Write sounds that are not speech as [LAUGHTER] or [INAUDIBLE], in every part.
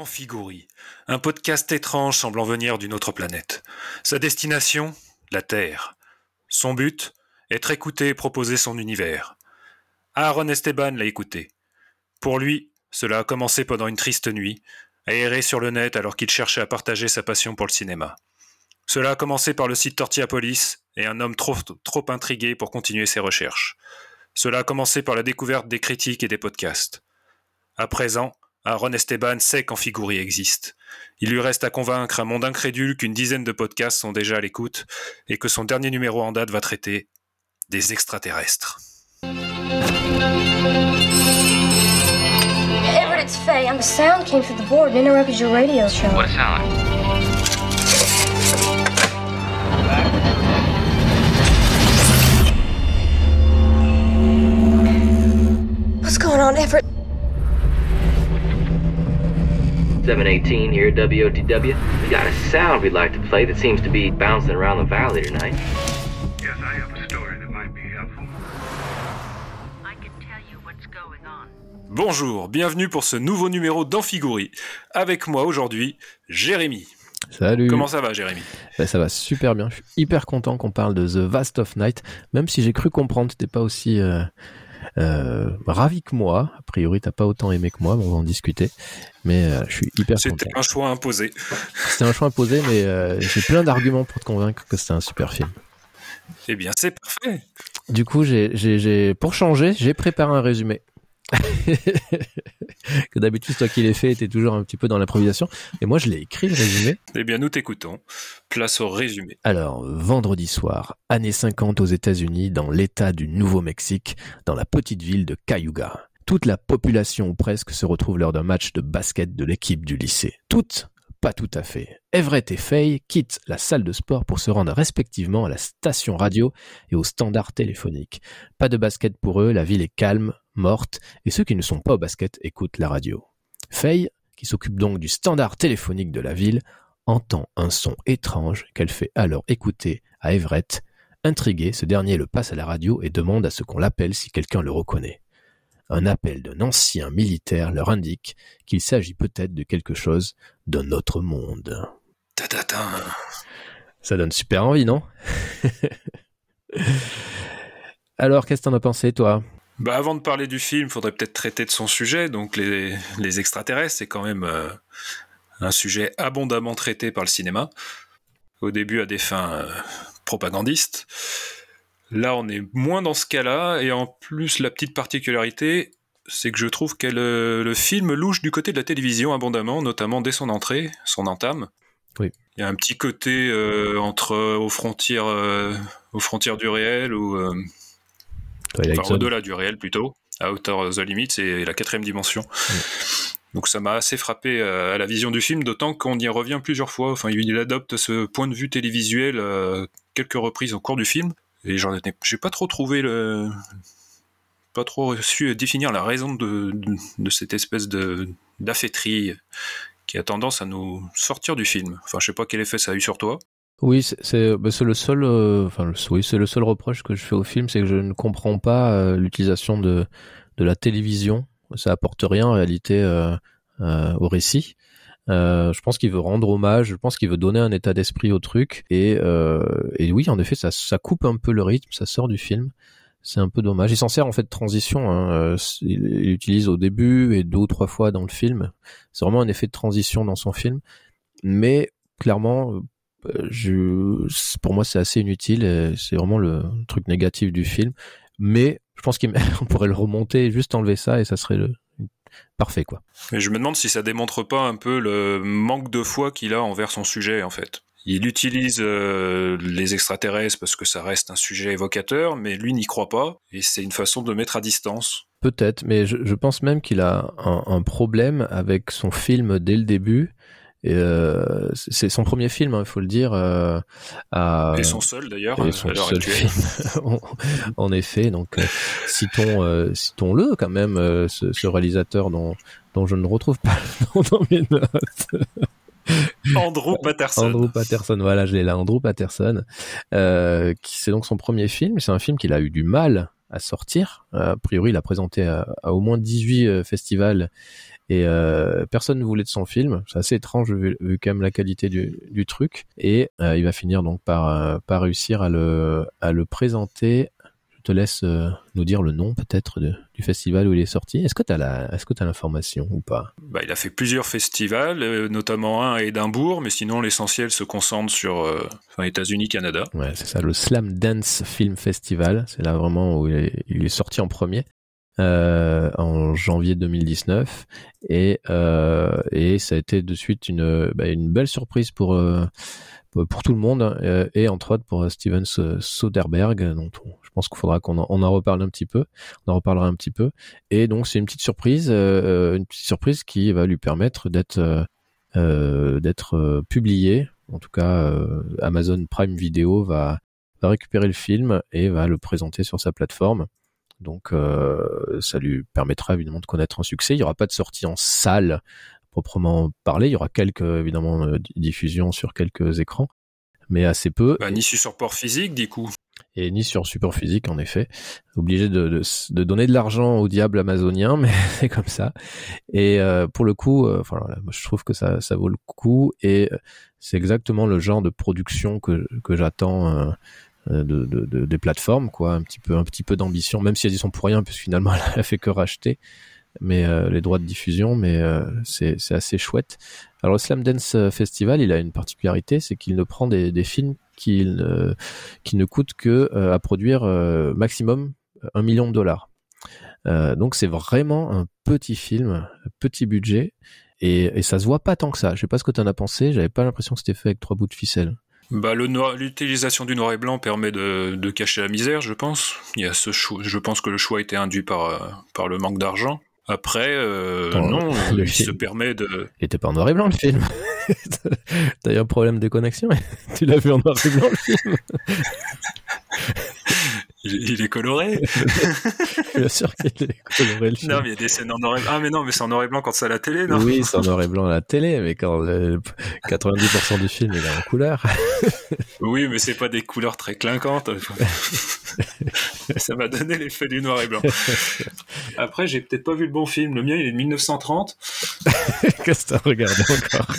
Amphigourie, un podcast étrange semblant venir d'une autre planète. Sa destination La Terre. Son but Être écouté et proposer son univers. Aaron Esteban l'a écouté. Pour lui, cela a commencé pendant une triste nuit, aéré sur le net alors qu'il cherchait à partager sa passion pour le cinéma. Cela a commencé par le site Tortillapolis et un homme trop, trop intrigué pour continuer ses recherches. Cela a commencé par la découverte des critiques et des podcasts. À présent, Aaron Esteban sait qu'Amphigourie existe. Il lui reste à convaincre un monde incrédule qu'une dizaine de podcasts sont déjà à l'écoute et que son dernier numéro en date va traiter des extraterrestres. Everett, it's Faye. And the sound came through the board and interrupted your radio show. What sound? What's going on, Everett? 718 here, WOTW. We got a sound we'd like to play that seems to be bouncing around the valley tonight. Yes, I have a story that might be helpful. I can tell you what's going on. Bonjour, bienvenue pour ce nouveau numéro d'Amphigourie. Avec moi aujourd'hui, Jérémy. Salut. Comment ça va, Jérémy? Bah, ça va super bien. Je suis hyper content qu'on parle de The Vast of Night, même si j'ai cru comprendre que t'es pas aussi euh, euh, ravi que moi. A priori, t'as pas autant aimé que moi, mais on va en discuter. Mais euh, je suis hyper content. C'était un choix imposé. C'était un choix imposé, mais euh, j'ai plein d'arguments pour te convaincre que c'était un super film. Eh bien, c'est parfait. Du coup, j'ai, j'ai, j'ai, pour changer, j'ai préparé un résumé. [LAUGHS] que d'habitude, toi qui l'ai fait, t'es toujours un petit peu dans l'improvisation. Et moi, je l'ai écrit, le résumé. Eh bien, nous t'écoutons. Place au résumé. Alors, vendredi soir, années 50 aux États-Unis, dans l'État du Nouveau-Mexique, dans la petite ville de Cayuga. Toute la population ou presque se retrouve lors d'un match de basket de l'équipe du lycée. Toutes Pas tout à fait. Everett et Faye quittent la salle de sport pour se rendre respectivement à la station radio et au standard téléphonique. Pas de basket pour eux, la ville est calme, morte, et ceux qui ne sont pas au basket écoutent la radio. Faye, qui s'occupe donc du standard téléphonique de la ville, entend un son étrange qu'elle fait alors écouter à Everett. Intrigué, ce dernier le passe à la radio et demande à ce qu'on l'appelle si quelqu'un le reconnaît. Un appel d'un ancien militaire leur indique qu'il s'agit peut-être de quelque chose d'un autre monde. Ça donne super envie, non? [LAUGHS] Alors, qu'est-ce que t'en as pensé, toi? Bah, avant de parler du film, faudrait peut-être traiter de son sujet. Donc, les, les extraterrestres, c'est quand même euh, un sujet abondamment traité par le cinéma. Au début, à des fins euh, propagandistes. Là, on est moins dans ce cas-là. Et en plus, la petite particularité, c'est que je trouve que le, le film louche du côté de la télévision abondamment, notamment dès son entrée, son entame. Oui. Il y a un petit côté euh, entre aux frontières, aux frontières du réel ou enfin, au-delà du réel plutôt, à hauteur The Limit, c'est la quatrième dimension. Donc ça m'a assez frappé euh, à la vision du film, d'autant qu'on y revient plusieurs fois. Enfin, il adopte ce point de vue télévisuel euh, quelques reprises au cours du film, et j'en ai, j'ai pas trop trouvé le, pas trop su définir la raison de, de, de cette espèce de d'affaîtrie qui a tendance à nous sortir du film. Enfin, je sais pas quel effet ça a eu sur toi. Oui, c'est bah, le seul, euh, enfin oui, c'est le seul reproche que je fais au film, c'est que je ne comprends pas euh, l'utilisation de de la télévision. Ça apporte rien en réalité euh, euh, au récit. Euh, je pense qu'il veut rendre hommage, je pense qu'il veut donner un état d'esprit au truc, et et oui, en effet, ça ça coupe un peu le rythme, ça sort du film. C'est un peu dommage. Il s'en sert en fait de transition. Hein. Il il l'utilise au début et deux ou trois fois dans le film. C'est vraiment un effet de transition dans son film. Mais clairement, je, c'est- pour moi, c'est assez inutile. et C'est vraiment le truc négatif du film. Mais je pense qu'on [LAUGHS] pourrait le remonter, juste enlever ça et ça serait le parfait, quoi. Mais je me demande si ça démontre pas un peu le manque de foi qu'il a envers son sujet, en fait. Il utilise euh, les extraterrestres parce que ça reste un sujet évocateur, mais lui n'y croit pas, et c'est une façon de mettre à distance. Peut-être, mais je, je pense même qu'il a un, un problème avec son film dès le début. Et, euh, c'est son premier film, il faut le dire. Euh, à- Et son seul, d'ailleurs, et son seul film. [LAUGHS] en, effet, donc euh, citons, euh, citons-le quand même, euh, ce, ce réalisateur dont, dont je ne retrouve pas le [LAUGHS] nom dans mes notes. Andrew Patterson. Andrew Patterson, voilà, je l'ai là, Andrew Patterson, euh, c'est donc son premier film. C'est un film qu'il a eu du mal à sortir. A priori, il a présenté à, à au moins 18 euh, festivals et euh, personne ne voulait de son film. C'est assez étrange vu, vu quand même la qualité du, du truc. Et euh, il va finir donc par, euh, par réussir à le, à le présenter. Je te laisse nous dire le nom peut-être du festival où il est sorti. Est-ce que tu as la, est-ce que tu as l'information ou pas? Bah, il a fait plusieurs festivals, notamment un à Édimbourg, mais sinon l'essentiel se concentre sur euh, enfin, États-Unis, Canada. Ouais, c'est ça, le Slam Dance Film Festival. C'est là vraiment où il est, il est sorti en premier. Euh, en janvier 2019 et euh, et ça a été de suite une bah, une belle surprise pour euh, pour tout le monde euh, et entre autres pour Steven S- Soderbergh dont on- je pense qu'il faudra qu'on en, on en reparle un petit peu on en reparlera un petit peu. Et donc c'est une petite surprise euh, une petite surprise qui va lui permettre d'être euh, euh, d'être euh, publié en tout cas euh, Amazon Prime Video va va récupérer le film et va le présenter sur sa plateforme donc euh, ça lui permettra évidemment de connaître un succès. Il n'y aura pas de sortie en salle proprement parlé. Il y aura quelques évidemment euh, di- diffusions sur quelques écrans, mais assez peu. Bah, ni sur support physique, du coup. Et ni sur support physique en effet. Obligé de, de, de donner de l'argent au diable amazonien, [LAUGHS] mais c'est comme ça. Et euh, pour le coup, euh, enfin, voilà, moi, je trouve que ça, ça vaut le coup et euh, c'est exactement le genre de production que, que j'attends. euh, de, de, de- des plateformes quoi un petit peu un petit peu d'ambition même si elles y sont pour rien puisque finalement [LAUGHS] elle a fait que racheter. Mais euh, les droits de diffusion mais euh, c'est assez chouette. Alors le Slam Dance Festival il a une particularité c'est qu'il ne prend des, des films qui ne qui ne coûtent que euh, à produire euh, maximum un million de dollars. Euh, donc c'est vraiment un petit film petit budget et, et ça se voit pas tant que ça. Je sais pas ce que tu en as pensé j'avais pas l'impression que c'était fait avec trois bouts de ficelle Bah, le noir- l'utilisation du noir et blanc permet de, de cacher la misère, je pense. Il y a ce choix. Je pense que le choix a été induit par, euh, par le manque d'argent. Après, euh, Attends, non, [LAUGHS] le il se permet de. Il était pas en noir et blanc le film. T'as eu un problème de connexion [LAUGHS] Tu l'as vu en noir et blanc le film Il, il est coloré. [LAUGHS] Bien sûr qu'il est coloré le film. non, mais il y a des scènes en noir et blanc. Ah, mais non, mais c'est en noir et blanc quand c'est à la télé, non? Oui, c'est en noir et blanc à la télé, mais quand euh, 90% du film il est en couleur. [LAUGHS] Oui, mais c'est pas des couleurs très clinquantes. [LAUGHS] Ça m'a donné l'effet du noir et blanc. Après, j'ai peut-être pas vu le bon film. Le mien, il est de 1930. Qu'est-ce que t'as regardé encore?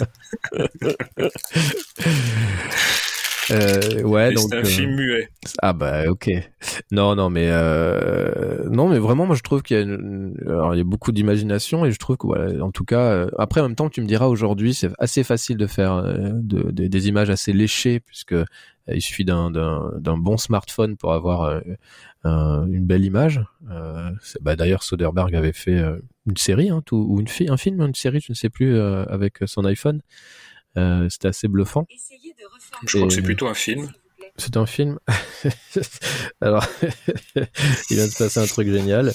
Euh, Ouais, donc c'est un euh, film muet. ah bah ok. Non non mais euh, non mais vraiment moi je trouve qu'il y a une... alors il y a beaucoup d'imagination et je trouve que voilà en tout cas euh, après en même temps tu me diras aujourd'hui c'est assez facile de faire euh, de- de- des images assez léchées puisque euh, il suffit d'un d'un d'un bon smartphone pour avoir euh, un- une belle image. Euh, c'est- bah, d'ailleurs Soderbergh avait fait euh, une série hein, tout, ou une fi- un film une série je ne sais plus euh, avec son iPhone. Euh, C'était assez bluffant. Je crois que c'est plutôt un film. C'est un film. [LAUGHS] Alors, [LAUGHS] il vient de se passer un truc génial.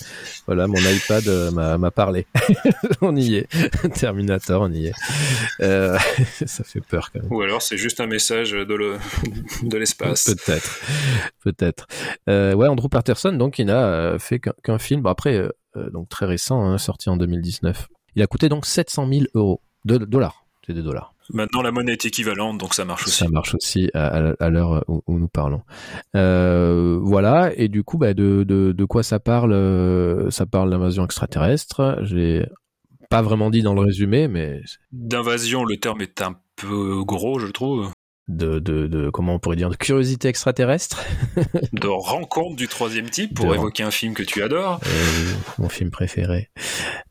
Voilà, mon iPad euh, m'a parlé. [LAUGHS] on y est. Terminator, on y est. Euh, ça fait peur quand même. Ou alors c'est juste un message de le- de l'espace. Peut-être, peut-être. Euh, ouais, Andrew Patterson, donc, il n'a fait qu'un film. Bon, après, donc très récent, hein, sorti en 2019. Il a coûté donc 700 000 euros, de dollars. C'est des dollars. Maintenant, la monnaie est équivalente, donc ça marche aussi. Ça marche aussi à, à- à l'heure où, où nous parlons. Euh, voilà, et du coup, bah, de, de, de quoi ça parle euh, Ça parle d'invasion extraterrestre. J'ai pas vraiment dit dans le résumé, mais D'invasion, le terme est un peu gros, je trouve. de, de, de comment on pourrait dire de curiosité extraterrestre. [LAUGHS] De rencontre du troisième type, pour De- évoquer un film que tu adores. Euh, mon film préféré.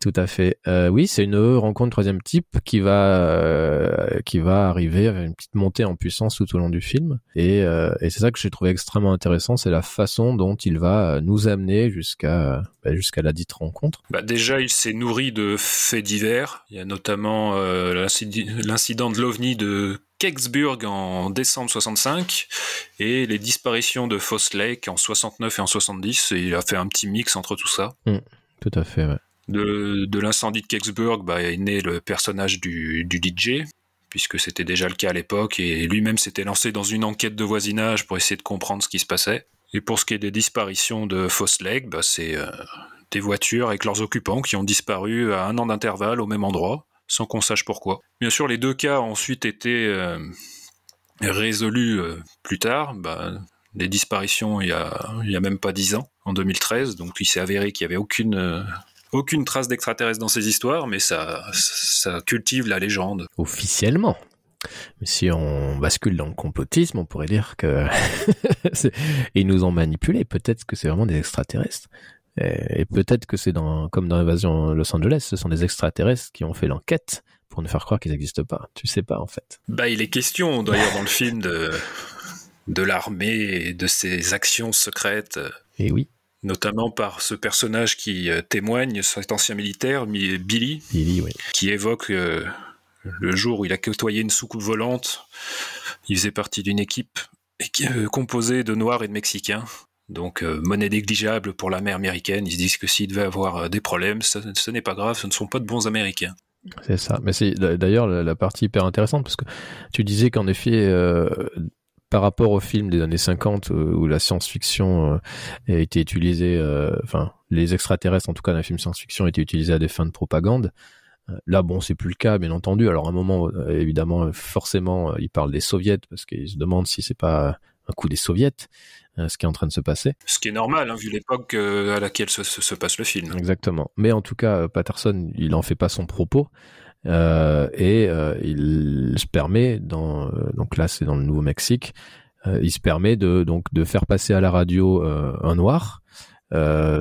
Tout à fait. Euh, oui, c'est une rencontre troisième type qui va euh, qui va arriver avec une petite montée en puissance tout au long du film. Et, euh, et c'est ça que j'ai trouvé extrêmement intéressant, c'est la façon dont il va nous amener jusqu'à bah, jusqu'à la dite rencontre. Bah, déjà, il s'est nourri de faits divers. Il y a notamment l'incident de l'OVNI de Kecksburg en décembre 65 et les disparitions de Foss Lake en 69 et en 70. Et il a fait un petit mix entre tout ça. Tout à fait. Ouais. De, l'incendie de Kecksburg bah, est né le personnage du, DJ, puisque c'était déjà le cas à l'époque, et lui-même s'était lancé dans une enquête de voisinage pour essayer de comprendre ce qui se passait. Et pour ce qui est des disparitions de Foss Lake, bah, c'est euh, des voitures avec leurs occupants qui ont disparu à un an d'intervalle au même endroit, sans qu'on sache pourquoi. Bien sûr, les deux cas ont ensuite été euh, résolus euh, plus tard. Bah, des disparitions il y, a, il y a même pas dix ans, en 2013, donc il s'est avéré qu'il n'y avait aucune... aucune trace d'extraterrestres dans ces histoires, mais ça, ça cultive la légende. Officiellement. Mais si on bascule dans le complotisme, on pourrait dire que [LAUGHS] ils nous ont manipulés. Peut-être que c'est vraiment des extraterrestres. Et, et peut-être que c'est dans, comme dans l'invasion Los Angeles, ce sont des extraterrestres qui ont fait l'enquête pour nous faire croire qu'ils n'existent pas. Tu sais pas en fait. Bah, il est question d'ailleurs dans le film de, de l'armée et de ses actions secrètes, Et oui, notamment par ce personnage qui euh, témoigne, cet ancien militaire, Mi- Billy, Billy, oui. qui évoque euh, le jour où il a côtoyé une soucoupe volante. Il faisait partie d'une équipe euh, composée de Noirs et de Mexicains. Donc, euh, monnaie négligeable pour l'armée américaine. Ils se disent que s'il devait avoir des problèmes, ça- ce n'est pas grave, ce ne sont pas de bons Américains. C'est ça. Mais c'est d'ailleurs la, la partie hyper intéressante parce que tu disais qu'en effet, euh, par rapport au film des années 50 euh, où la science-fiction euh, a été utilisée, euh, enfin les extraterrestres en tout cas dans les films science-fiction étaient utilisés à des fins de propagande. Là, bon, c'est plus le cas, bien entendu. Alors, à un moment, évidemment, forcément, ils parlent des soviets parce qu'ils se demandent si c'est pas un coup des soviets, ce qui est en train de se passer. Ce qui est normal, hein, vu l'époque à laquelle se, se- se passe le film. Exactement. Mais en tout cas, Patterson, il en fait pas son propos. Euh, et euh, il se permet, dans, euh, donc là c'est dans le Nouveau-Mexique, euh, il se permet de, donc, de faire passer à la radio euh, un noir.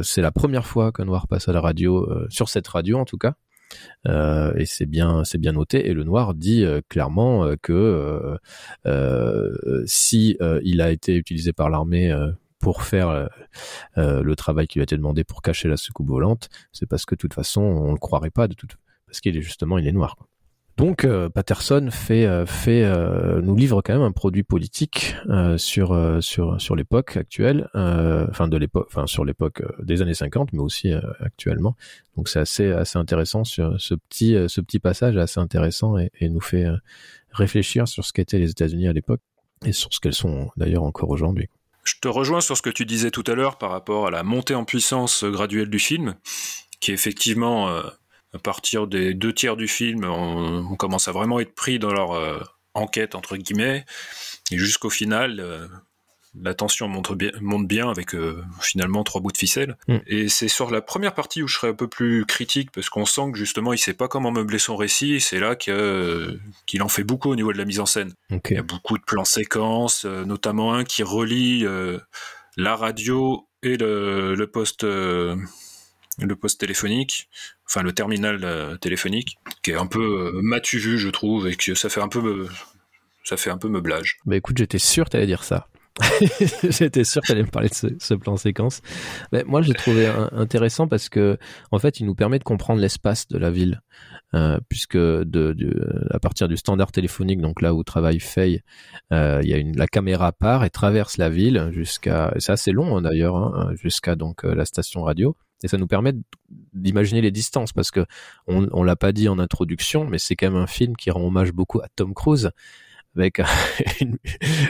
C'est la première fois qu'un noir passe à la radio, sur cette radio en tout cas. Euh, et c'est bien, c'est bien noté. Et le noir dit euh, clairement euh, que si il a été utilisé par l'armée pour faire le travail qui lui a été demandé pour cacher la soucoupe volante, c'est parce que de toute façon on le croirait pas de toute parce qu'il est justement il est noir. Donc euh, Patterson fait euh, fait euh, nous livre quand même un produit politique sur sur sur l'époque actuelle, enfin de sur l'époque des années 50, mais aussi actuellement. Donc c'est assez assez intéressant sur ce petit ce petit passage est assez intéressant et, et nous fait réfléchir sur ce qu'étaient les États-Unis à l'époque et sur ce qu'elles sont d'ailleurs encore aujourd'hui. Je te rejoins sur ce que tu disais tout à l'heure par rapport à la montée en puissance graduelle du film, qui effectivement, euh, à partir des deux tiers du film, on, on commence à vraiment être pris dans leur euh, enquête, entre guillemets, et jusqu'au final, euh, la tension monte bien, monte bien avec euh, finalement trois bouts de ficelle. Mm. Et c'est sur la première partie où je serais un peu plus critique, parce qu'on sent que justement, il sait pas comment meubler son récit, et c'est là qu'il en fait beaucoup au niveau de la mise en scène. Il y a beaucoup de plans séquences, notamment un qui relie la radio et le, le poste le poste téléphonique, enfin le terminal euh, téléphonique, qui est un peu euh, matu vu, je trouve, et que ça fait un peu ça fait un peu meublage. Bah écoute, j'étais sûr que t'allais dire ça. [LAUGHS] j'étais sûr que t'allais me parler de ce, plan séquence. Mais moi, j'ai trouvé intéressant parce que, en fait, il nous permet de comprendre l'espace de la ville, euh, puisque de, à partir du standard téléphonique, donc là où travaille il y a la caméra part et traverse la ville jusqu'à, c'est assez long hein, d'ailleurs, hein, jusqu'à donc la station radio. Et ça nous permet d'imaginer les distances parce que on, on l'a pas dit en introduction, mais c'est quand même un film qui rend hommage beaucoup à Tom Cruise avec [LAUGHS] une-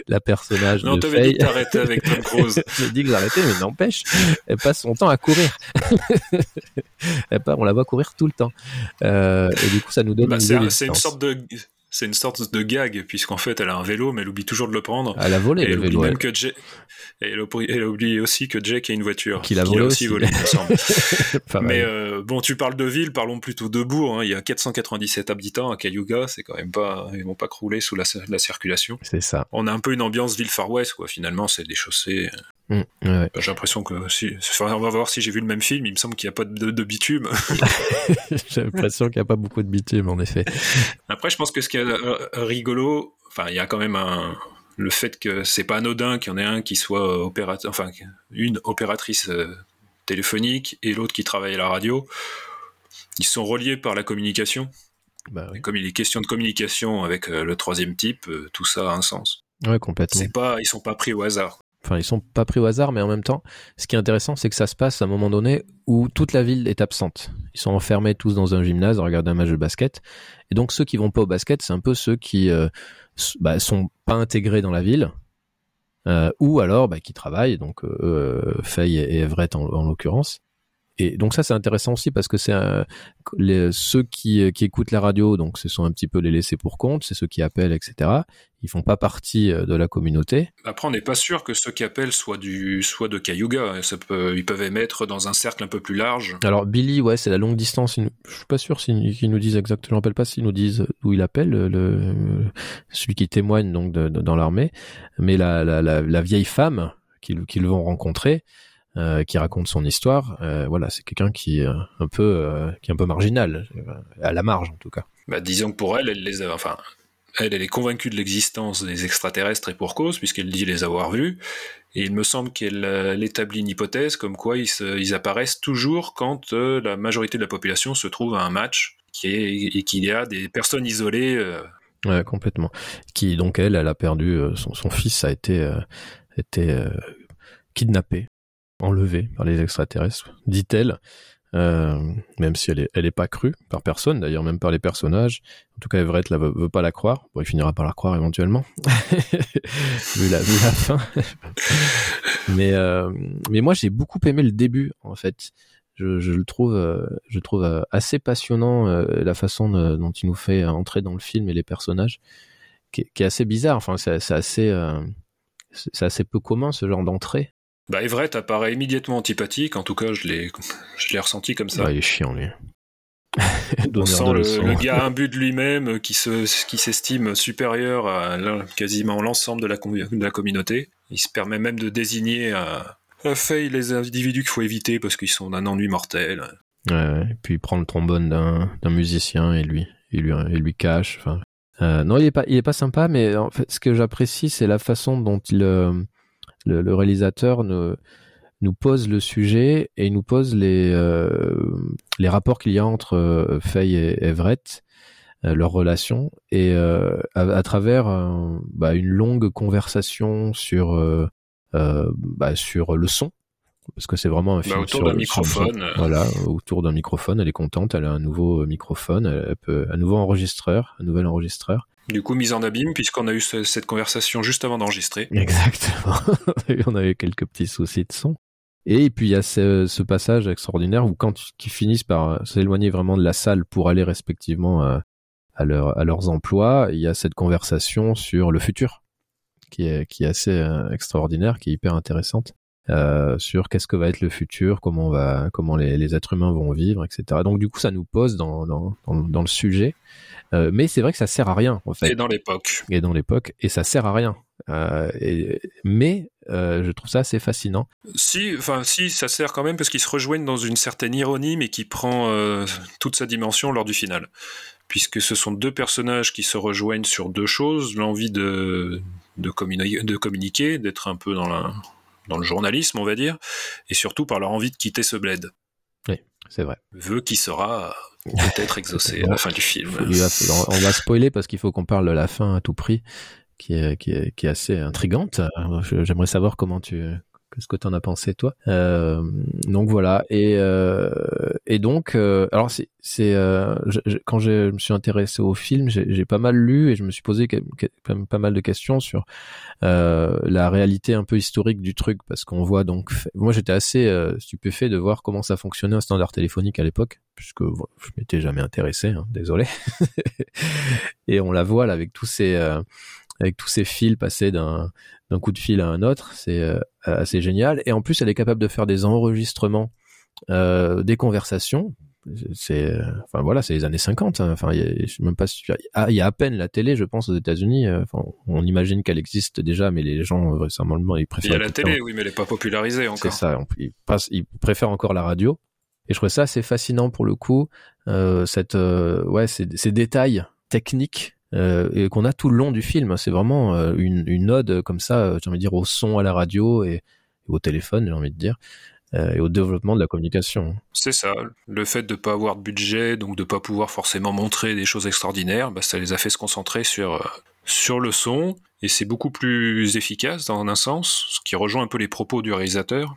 la personnage Non, de t'avais dit Faye. que avec Tom [LAUGHS] Cruise. J'ai dit que j'arrêtais, mais n'empêche, elle passe son temps à courir. [LAUGHS] Elle part- on la voit courir tout le temps. Euh, et du coup, ça nous donne Bah, une, c'est une sorte de c'est une sorte de gag puisqu'en fait elle a un vélo mais elle oublie toujours de le prendre. Elle a volé et le elle oublie vélo. même elle. que Jay- et elle, oublie- elle oublie aussi que Jake a une voiture. Qu'il a volé aussi. volé, il me semble. [LAUGHS] Mais euh, bon, tu parles de ville, parlons plutôt de bourg. hein. Il y a 497 habitants à Cayuga, c'est quand même pas, ils vont pas crouler sous la, la circulation. C'est ça. On a un peu une ambiance ville Far West, quoi. Finalement, c'est des chaussées. Mm, ouais. J'ai l'impression que si, on va voir si j'ai vu le même film. Il me semble qu'il n'y a pas de, de bitume. [LAUGHS] [LAUGHS] J'ai l'impression qu'il n'y a pas beaucoup de bitume, en effet. Après, je pense que ce qui est euh, rigolo, enfin, il y a quand même un, le fait que c'est pas anodin qu'il y en ait un qui soit opérateur, enfin, une opératrice euh, téléphonique et l'autre qui travaille à la radio. Ils sont reliés par la communication. Bah oui. Comme il est question de communication avec euh, le troisième type, tout ça a un sens. Ouais, complètement. C'est pas, ils sont pas pris au hasard. Enfin, ils sont pas pris au hasard, mais en même temps, ce qui est intéressant, c'est que ça se passe à un moment donné où toute la ville est absente. Ils sont enfermés tous dans un gymnase à regarder un match de basket. Et donc, ceux qui vont pas au basket, c'est un peu ceux qui euh, bah, sont pas intégrés dans la ville, euh, ou alors bah, qui travaillent, donc euh, et Everett en l'occurrence. Et donc ça c'est intéressant aussi parce que c'est ceux qui, qui écoutent la radio, donc ce sont un petit peu les laissés pour compte, c'est ceux qui appellent, etc. Ils font pas partie euh, de la communauté. Après, on n'est pas sûr que ceux qui appellent soient, du, soient de Cayuga. Ça peut, ils peuvent émettre dans un cercle un peu plus large. Alors Billy, ouais, c'est la longue distance. Je suis pas sûr s'ils qu'ils nous disent exactement. Je rappelle pas s'ils nous disent d'où il appelle, le, celui qui témoigne donc de- de- dans l'armée. Mais la, la, la, la vieille femme qu'ils qu'ils vont rencontrer, euh, qui raconte son histoire, euh, voilà, c'est quelqu'un qui est un peu, euh, qui est un peu marginal, euh, à la marge en tout cas. Bah, disons que pour elle, elle les a, enfin, elle, elle est convaincue de l'existence des extraterrestres et pour cause, puisqu'elle dit les avoir vus. Et il me semble qu'elle euh, elle établit une hypothèse comme quoi ils, se- ils apparaissent toujours quand euh, la majorité de la population se trouve à un match qui est, et qu'il y a des personnes isolées. euh, Ouais, complètement. Qui donc elle, elle a perdu euh, son, son fils a été euh, été euh, kidnappé, enlevé par les extraterrestres, dit-elle. Euh, même si elle est, elle est pas crue par personne, d'ailleurs même par les personnages. En tout cas, Everett la veut, pas la croire. Bon, il finira par la croire éventuellement, [LAUGHS] vu la fin. [LAUGHS] mais euh, mais moi j'ai beaucoup aimé le début en fait. Je, le trouve euh, je trouve assez passionnant la façon dont il nous fait entrer dans le film et les personnages, qui, qui est assez bizarre. Enfin, c'est assez c'est assez peu commun ce genre d'entrée. Bah, Everett apparaît immédiatement antipathique, en tout cas, je l'ai, [LAUGHS] je l'ai ressenti comme ça. Ouais, il est chiant lui. [LAUGHS] On sent le, le gars imbu de lui-même euh, qui, se, qui s'estime supérieur à quasiment l'ensemble de la, com- de la communauté. Il se permet même de désigner à, à Faye les individus qu'il faut éviter parce qu'ils sont d'un ennui mortel. Ouais, ouais. Et puis il prend le trombone d'un d'un musicien et lui il lui il lui cache. Euh, non, il est pas il est pas sympa, mais en fait, ce que j'apprécie, c'est la façon dont il euh, le, le réalisateur nous nous pose le sujet et il nous pose les euh, les rapports qu'il y a entre euh, Faye et Everett, euh, leur relation et euh, à, à travers bah, une longue conversation sur euh, bah, sur le son parce que c'est vraiment un Bah, film autour sur d'un microphone, voilà, autour d'un microphone. Elle est contente. Elle a un nouveau microphone. Elle peut un nouveau enregistreur, un nouvel enregistreur. Du coup, mise en abîme, puisqu'on a eu ce- cette conversation juste avant d'enregistrer. Exactement. [LAUGHS] On avait quelques petits soucis de son. Et puis il y a ce, passage extraordinaire où quand ils finissent par euh, s'éloigner vraiment de la salle pour aller respectivement euh, à, leur, à leurs emplois, il y a cette conversation sur le futur qui est, assez euh, extraordinaire, qui est hyper intéressante. Sur qu'est-ce que va être le futur, comment les, êtres humains vont vivre, etc. Donc du coup, ça nous pose dans le sujet, Euh, mais c'est vrai que ça sert à rien en fait Et dans l'époque. et dans l'époque, et ça sert à rien. Euh, et- mais euh, je trouve ça assez fascinant. Si, enfin, si, ça sert quand même parce qu'ils se rejoignent dans une certaine ironie, mais qui prend toute sa dimension lors du final. Puisque ce sont deux personnages qui se rejoignent sur deux choses l'envie de, de, communi- de communiquer, d'être un peu dans, la, dans le journalisme, on va dire, et surtout par leur envie de quitter ce bled. C'est vrai. Vœu qui sera peut-être exaucé à la fin du film. Va- on va spoiler parce qu'il faut qu'on parle de la fin à tout prix, qui est, qui est, qui est assez intrigante. Euh, J'aimerais savoir comment tu, qu'est-ce que t'en as pensé toi. Euh, donc voilà. Et euh, et donc, euh, alors c'est, c'est euh, quand je me suis intéressé au film, j'ai pas mal lu et je me suis posé quand même- pas mal de questions sur euh, la réalité un peu historique du truc parce qu'on voit donc moi j'étais assez euh, stupéfait de voir comment ça fonctionnait un standard téléphonique à l'époque puisque bon, je m'étais jamais intéressé hein, désolé [LAUGHS] et on la voit là avec tous ces avec tous ces fils passés d'un coup de fil à un autre c'est euh, assez génial et en plus elle est capable de faire des enregistrements euh, des conversations c'est enfin voilà c'est les années 50 hein. enfin il même pas ah, il y a à peine la télé je pense aux États-Unis euh, enfin on imagine qu'elle existe déjà mais les gens récemment ils Il y préfèrent a la télé, oui, mais elle n'est pas popularisée c'est encore. ça. on- Ils, passent- ils préfèrent encore la radio. Et je trouvais ça assez fascinant pour le coup, euh, cette, euh, ouais, ces, ces détails techniques et qu'on a tout le long du film. C'est vraiment euh, une, ode comme ça, euh, j'ai envie de dire, au son à la radio et, au téléphone, j'ai envie de dire, euh, et au développement de la communication. C'est ça. Le fait de ne pas avoir de budget, donc de ne pas pouvoir forcément montrer des choses extraordinaires, bah, ça les a fait se concentrer sur, euh, sur le son. Et c'est beaucoup plus efficace dans un sens, ce qui rejoint un peu les propos du réalisateur,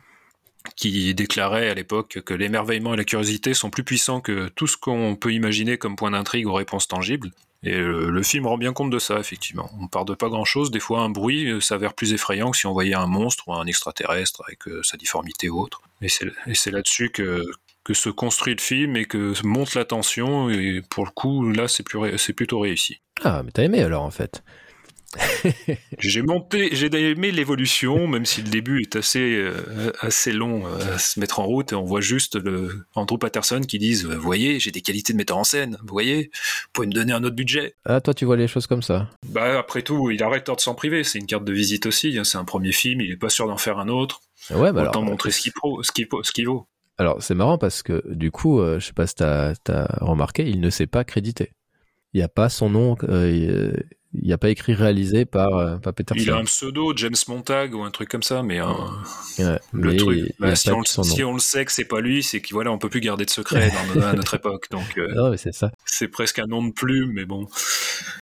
qui déclarait à l'époque que l'émerveillement et la curiosité sont plus puissants que tout ce qu'on peut imaginer comme point d'intrigue ou réponse tangible. Et le film rend bien compte de ça, effectivement. On part de pas grand-chose, des fois un bruit euh, s'avère plus effrayant que si on voyait un monstre ou un extraterrestre avec euh, sa difformité ou autre. Et c'est là-dessus que, que se construit le film et que monte la tension. Et pour le coup, là, c'est plutôt réussi. Ah, mais t'as aimé alors en fait. [LAUGHS] J'ai monté, j'ai aimé l'évolution, même si le début est assez euh, assez long euh, à se mettre en route et on voit juste le Andrew Patterson qui disent, vous voyez, j'ai des qualités de metteur en scène, vous voyez, vous pouvez me donner un autre budget. Ah, toi tu vois les choses comme ça. Bah après tout, il arrête de s'en priver, c'est une carte de visite aussi. hein, c'est un premier film, il est pas sûr d'en faire un autre. Ouais, bah Autant alors. montrer ce qu'il vaut. Alors c'est marrant parce que du coup, euh, je sais pas si t'as as remarqué, il ne s'est pas crédité. Il n'y a pas son nom, euh, il n'y a pas écrit réalisé par, euh, par Peterson. Il a un pseudo, James Montag ou un truc comme ça, mais Ouais, le mais truc, il bah, si, on, le- son si nom. on le sait que c'est pas lui, c'est que voilà, on peut plus garder de secret [LAUGHS] dans, à notre époque. Donc euh, Non, mais c'est ça. c'est presque un nom de plume, mais bon.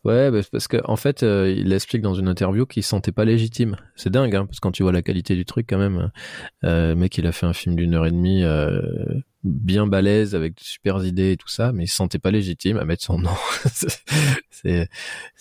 Ouais, bah, parce que en fait, euh, il explique dans une interview qu'il se sentait pas légitime. C'est dingue, hein, parce que quand tu vois la qualité du truc, quand même, euh, mec, il a fait un film d'une heure et demie, euh, bien balèze, avec de super idées et tout ça, mais il se sentait pas légitime à mettre son nom. [LAUGHS] c'est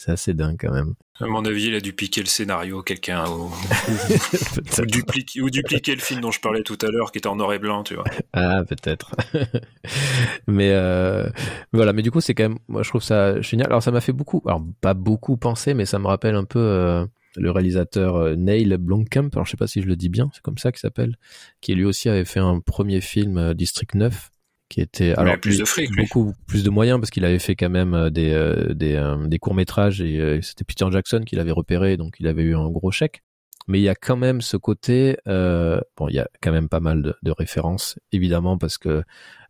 assez dingue quand même. À mon avis, il a dû piquer le scénario, quelqu'un, ou, [LAUGHS] ou dupliquer, ou dupliquer le film dont je parlais tout à l'heure, qui était en noir et blanc, tu vois. Ah, peut-être. [LAUGHS] mais euh, voilà, mais du coup, c'est quand même, moi, je trouve ça génial. Alors, ça m'a fait beaucoup, alors pas beaucoup penser, mais ça me rappelle un peu euh, le réalisateur euh, Neil Blomkamp. Alors, je sais pas si je le dis bien, c'est comme ça qu'il s'appelle, qui lui aussi avait fait un premier film, District 9, qui était alors plus lui, de fric, lui. beaucoup plus de moyens parce qu'il avait fait quand même euh, des euh, des, euh, des courts métrages et c'était Peter Jackson qui l'avait repéré, donc il avait eu un gros chèque. Mais il y a quand même ce côté euh, bon il y a quand même pas mal de, de références évidemment parce que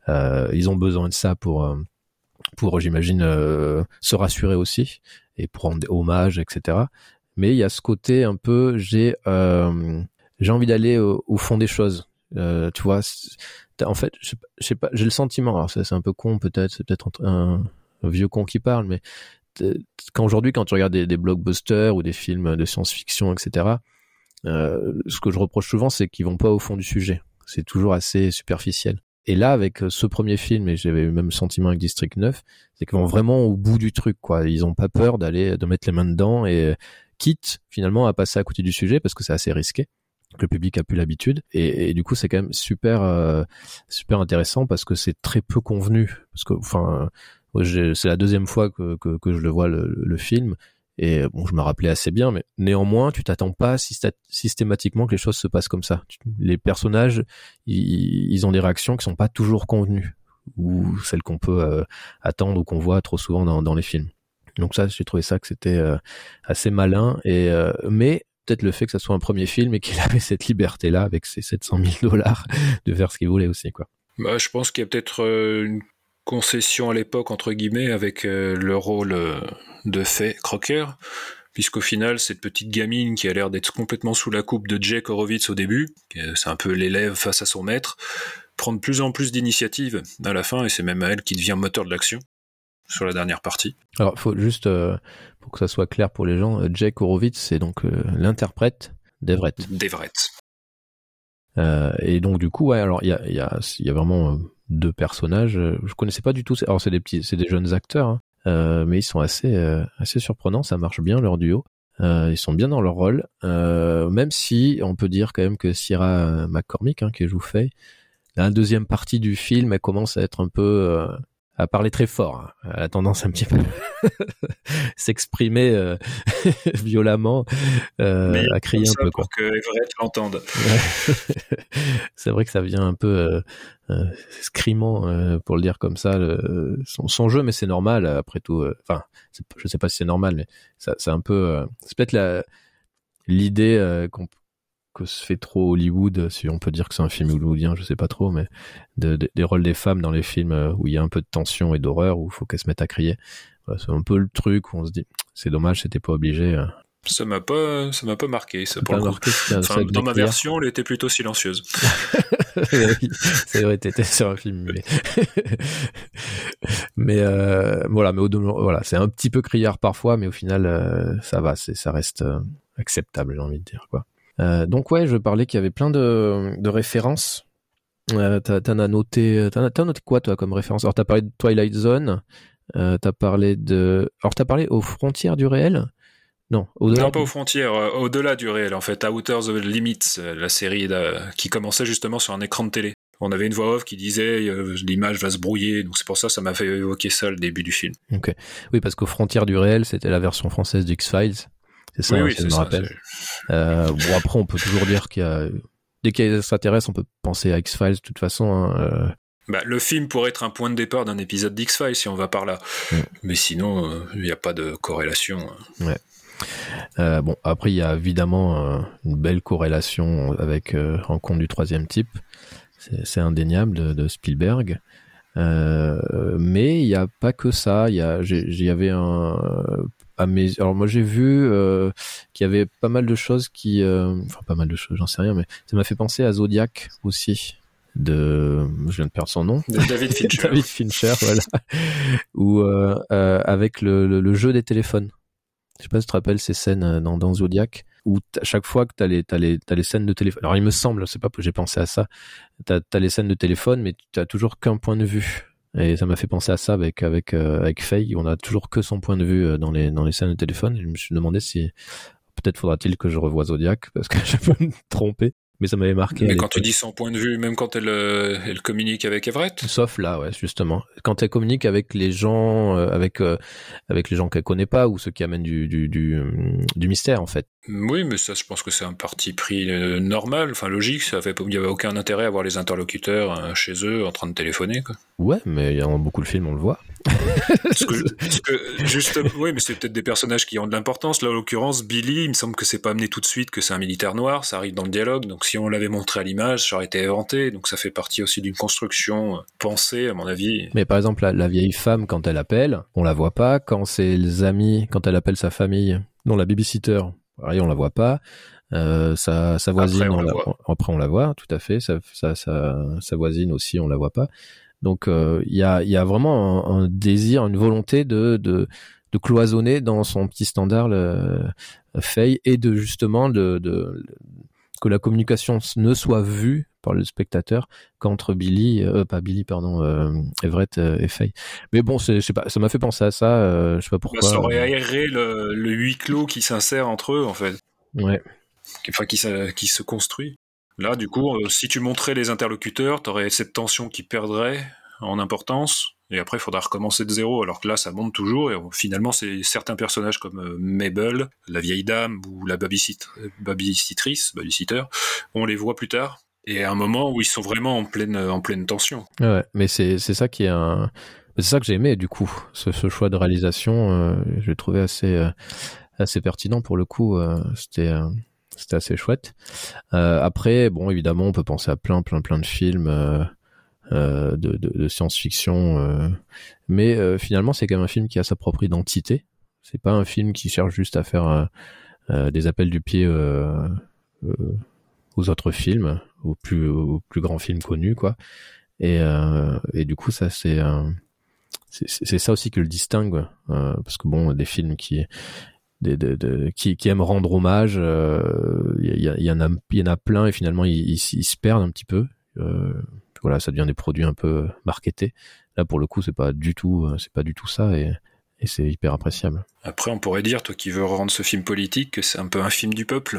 euh, ils ont besoin de ça pour pour j'imagine euh, se rassurer aussi et pour rendre des hommages etc mais il y a ce côté un peu j'ai euh, j'ai envie d'aller au, au fond des choses euh, tu vois en fait je sais pas- j'ai le sentiment alors c'est un peu con peut-être c'est peut-être un, vieux con qui parle mais quand aujourd'hui quand tu regardes des, des blockbusters ou des films de science-fiction etc euh, ce que je reproche souvent, c'est qu'ils vont pas au fond du sujet. C'est toujours assez superficiel. Et là, avec euh, ce premier film, et j'avais le même sentiment avec District 9, c'est qu'ils vont vraiment au bout du truc, quoi. Ils ont pas peur d'aller, de mettre les mains dedans et euh, quitte finalement à passer à côté du sujet parce que c'est assez risqué. Que Le public a plus l'habitude et, du coup c'est quand même super euh, super intéressant parce que c'est très peu convenu parce que enfin c'est la deuxième fois que, que, que je le vois le, le film et bon, je me rappelais assez bien, mais néanmoins, tu t'attends pas systématiquement que les choses se passent comme ça. Les personnages, ils, ils ont des réactions qui sont pas toujours convenues ou celles qu'on peut euh, attendre ou qu'on voit trop souvent dans, dans les films. Donc ça, j'ai trouvé ça que c'était euh, assez malin. Et euh, mais peut-être le fait que ça soit un premier film et qu'il [LAUGHS] avait cette liberté-là avec ses 700 000 dollars de faire ce qu'il voulait aussi, quoi. Bah, je pense qu'il y a peut-être euh, une concession à l'époque, entre guillemets, avec euh, le rôle euh, de Faye Crocker, puisqu'au final, cette petite gamine qui a l'air d'être complètement sous la coupe de Jake Horowitz au début, c'est un peu l'élève face à son maître, prend de plus en plus d'initiative à la fin, et c'est même elle qui devient moteur de l'action sur la dernière partie. Alors, faut juste euh, pour que ça soit clair pour les gens, euh, Jake Horowitz, c'est donc euh, l'interprète d'Everett. D'Everett. Euh, et donc du coup, ouais, alors il y a, il y, a, il y a vraiment deux personnages. Je connaissais pas du tout. Alors c'est des petits, c'est des jeunes acteurs, hein, mais ils sont assez, assez surprenants. Ça marche bien leur duo. Ils sont bien dans leur rôle, même si on peut dire quand même que Sierra McCormick, hein, qui joue Faye, la deuxième partie du film, elle commence à être un peu à parler très fort. hein. Elle a tendance un petit peu [LAUGHS] s'exprimer euh, [LAUGHS] violemment, euh, à crier un peu. Quoi. pour que Everett l'entende. [LAUGHS] C'est vrai que ça vient un peu euh, euh, scrimant euh, pour le dire comme ça le- son, son jeu mais c'est normal après tout enfin je sais pas si c'est normal mais ça c'est un peu c'est peut-être la l'idée qu'on que se fait trop Hollywood si on peut dire que c'est un film hollywoodien je sais pas trop mais de- de- des rôles des femmes dans les films euh, où il y a un peu de tension et d'horreur où il faut qu'elles se mettent à crier Voilà, c'est un peu le truc où on se dit c'est dommage c'était pas obligé euh. Ça m'a pas, ça m'a pas marqué, ça pour le coup. Enfin, dans ma version, elle était plutôt silencieuse. [LAUGHS] c'est vrai, t'étais sur un film muet. [LAUGHS] mais euh, voilà, mais au voilà, c'est un petit peu criard parfois, mais au final, euh, ça va, c'est, ça reste euh, acceptable, j'ai envie de dire quoi. Euh, donc ouais, je parlais qu'il y avait plein de, de références. Euh, t'as- t'en as noté, t'en as, t'as noté quoi toi comme référence? Alors t'as parlé de Twilight Zone, euh, t'as parlé de, alors t'as parlé aux frontières du réel? Non, au-delà. Non, pas du- aux frontières, euh, au-delà du réel, en fait. Outer the Limits, la série qui commençait justement sur un écran de télé. On avait une voix off qui disait l'image va se brouiller, donc c'est pour ça ça m'a fait évoquer ça le début du film. Ok. Oui, parce qu'aux frontières du réel, c'était la version française d'X-Files. C'est ça, oui, hein, oui, si je me ça. rappelle. Euh, bon, après, on peut toujours dire qu'il y a... Dès qu'il y a des extraterrestres, on peut penser à X-Files de toute façon. hein, euh, Bah, le film pourrait être un point de départ d'un épisode d'X-Files si on va par là. Mm. Mais sinon, euh, il n'y a pas de corrélation. hein. Euh, bon, après, il y a évidemment euh, une belle corrélation avec euh, Rencontre du troisième type. C'est indéniable de, de Spielberg. Mais il n'y a pas que ça. Il y y avait un. À mes, alors moi j'ai vu euh, qu'il y avait pas mal de choses qui, euh, enfin pas mal de choses, j'en sais rien, mais ça m'a fait penser à Zodiac aussi. De, je viens de perdre son nom. De David [LAUGHS] Fincher. David Fincher, voilà. Ou euh, avec le, le, le jeu des téléphones. Je sais pas si tu te rappelles ces scènes dans, dans Zodiac où à chaque fois que t'as les t'as les scènes de téléphone. Alors il me semble, c'est pas que j'ai pensé à ça. T'as as les scènes de téléphone, mais tu as toujours qu'un point de vue. Et ça m'a fait penser à ça avec avec euh, avec Faye. On a toujours que son point de vue euh, dans les dans les scènes de téléphone. Et je me suis demandé si peut-être faudra-t-il que je revoie Zodiac parce que [LAUGHS] je peux me tromper. Mais ça m'avait marqué. Mais quand tu dis son point de vue, même quand elle, euh, elle communique avec Everett, Sauf là, ouais, justement. Quand elle communique avec les gens, euh, avec euh, avec les gens qu'elle connaît pas ou ceux qui amènent du du du, hum, du mystère en fait. Oui, mais ça, je pense que c'est un parti pris euh, normal, enfin logique. Ça fait, il n'y avait aucun intérêt à voir les interlocuteurs euh, chez eux en train de téléphoner. Quoi. Ouais, mais il y a beaucoup de films, on le voit. [LAUGHS] Parce que, parce que, juste, oui, mais c'est peut-être des personnages qui ont de l'importance. Là, en l'occurrence, Billy, il me semble que c'est pas amené tout de suite que c'est un militaire noir. Ça arrive dans le dialogue. Donc, si on l'avait montré à l'image, ça aurait été inventé. Donc, ça fait partie aussi d'une construction euh, pensée, à mon avis. Mais par exemple, la, la vieille femme quand elle appelle, on la voit pas. Quand les amis, quand elle appelle sa famille, non la babysitter, pareil, on la voit pas. Euh, sa, sa voisine, Après, on on la voit. après on la voit, tout à fait. Sa, sa, sa, voisine aussi, on la voit pas. Donc euh, il y a, il y a vraiment un, un désir, une volonté de, de, de cloisonner dans son petit standard le, Faye et de justement de, de, que la communication ne soit vue par le spectateur qu'entre Billy, euh, pas Billy, pardon, euh, Everett euh, et Faye. Mais bon, je sais pas, ça m'a fait penser à ça. Euh, je sais pas Bah, pourquoi. ça aurait aéré le, le huis clos qui s'insère entre eux, en fait. Ouais. Enfin, qui, se- qui se construit. Là, du coup, euh, si tu montrais les interlocuteurs, t'aurais cette tension qui perdrait en importance. Et après, il faudra recommencer de zéro. Alors que là, ça monte toujours. Et euh, finalement, c'est certains personnages comme euh, Mabel, la vieille dame ou la babysit- babysitrice, babysitter, on les voit plus tard. Et à un moment où ils sont vraiment en pleine, en pleine tension. Ouais, mais c'est c'est ça qui est un c'est ça que j'ai aimé du coup ce, ce choix de réalisation euh, je l'ai trouvé assez euh, assez pertinent pour le coup euh, c'était euh, c'était assez chouette Euh, après bon évidemment on peut penser à plein plein plein de films euh, euh, de, de, science-fiction euh, mais euh, finalement c'est quand même un film qui a sa propre identité. C'est pas un film qui cherche juste à faire euh, euh, des appels du pied euh, euh, aux autres films aux plus grands films connus quoi. Et, euh, du coup, ça c'est euh, ça aussi que le distingue, euh, parce que bon, des films qui aiment rendre hommage, euh, il y, en a plein et finalement ils, se perdent un petit peu. Euh, voilà, ça devient des produits un peu marketés. Là, pour le coup, c'est pas du tout euh, c'est pas du tout ça et, et c'est hyper appréciable. Après, on pourrait dire, toi qui veux rendre ce film politique, que c'est un peu un film du peuple.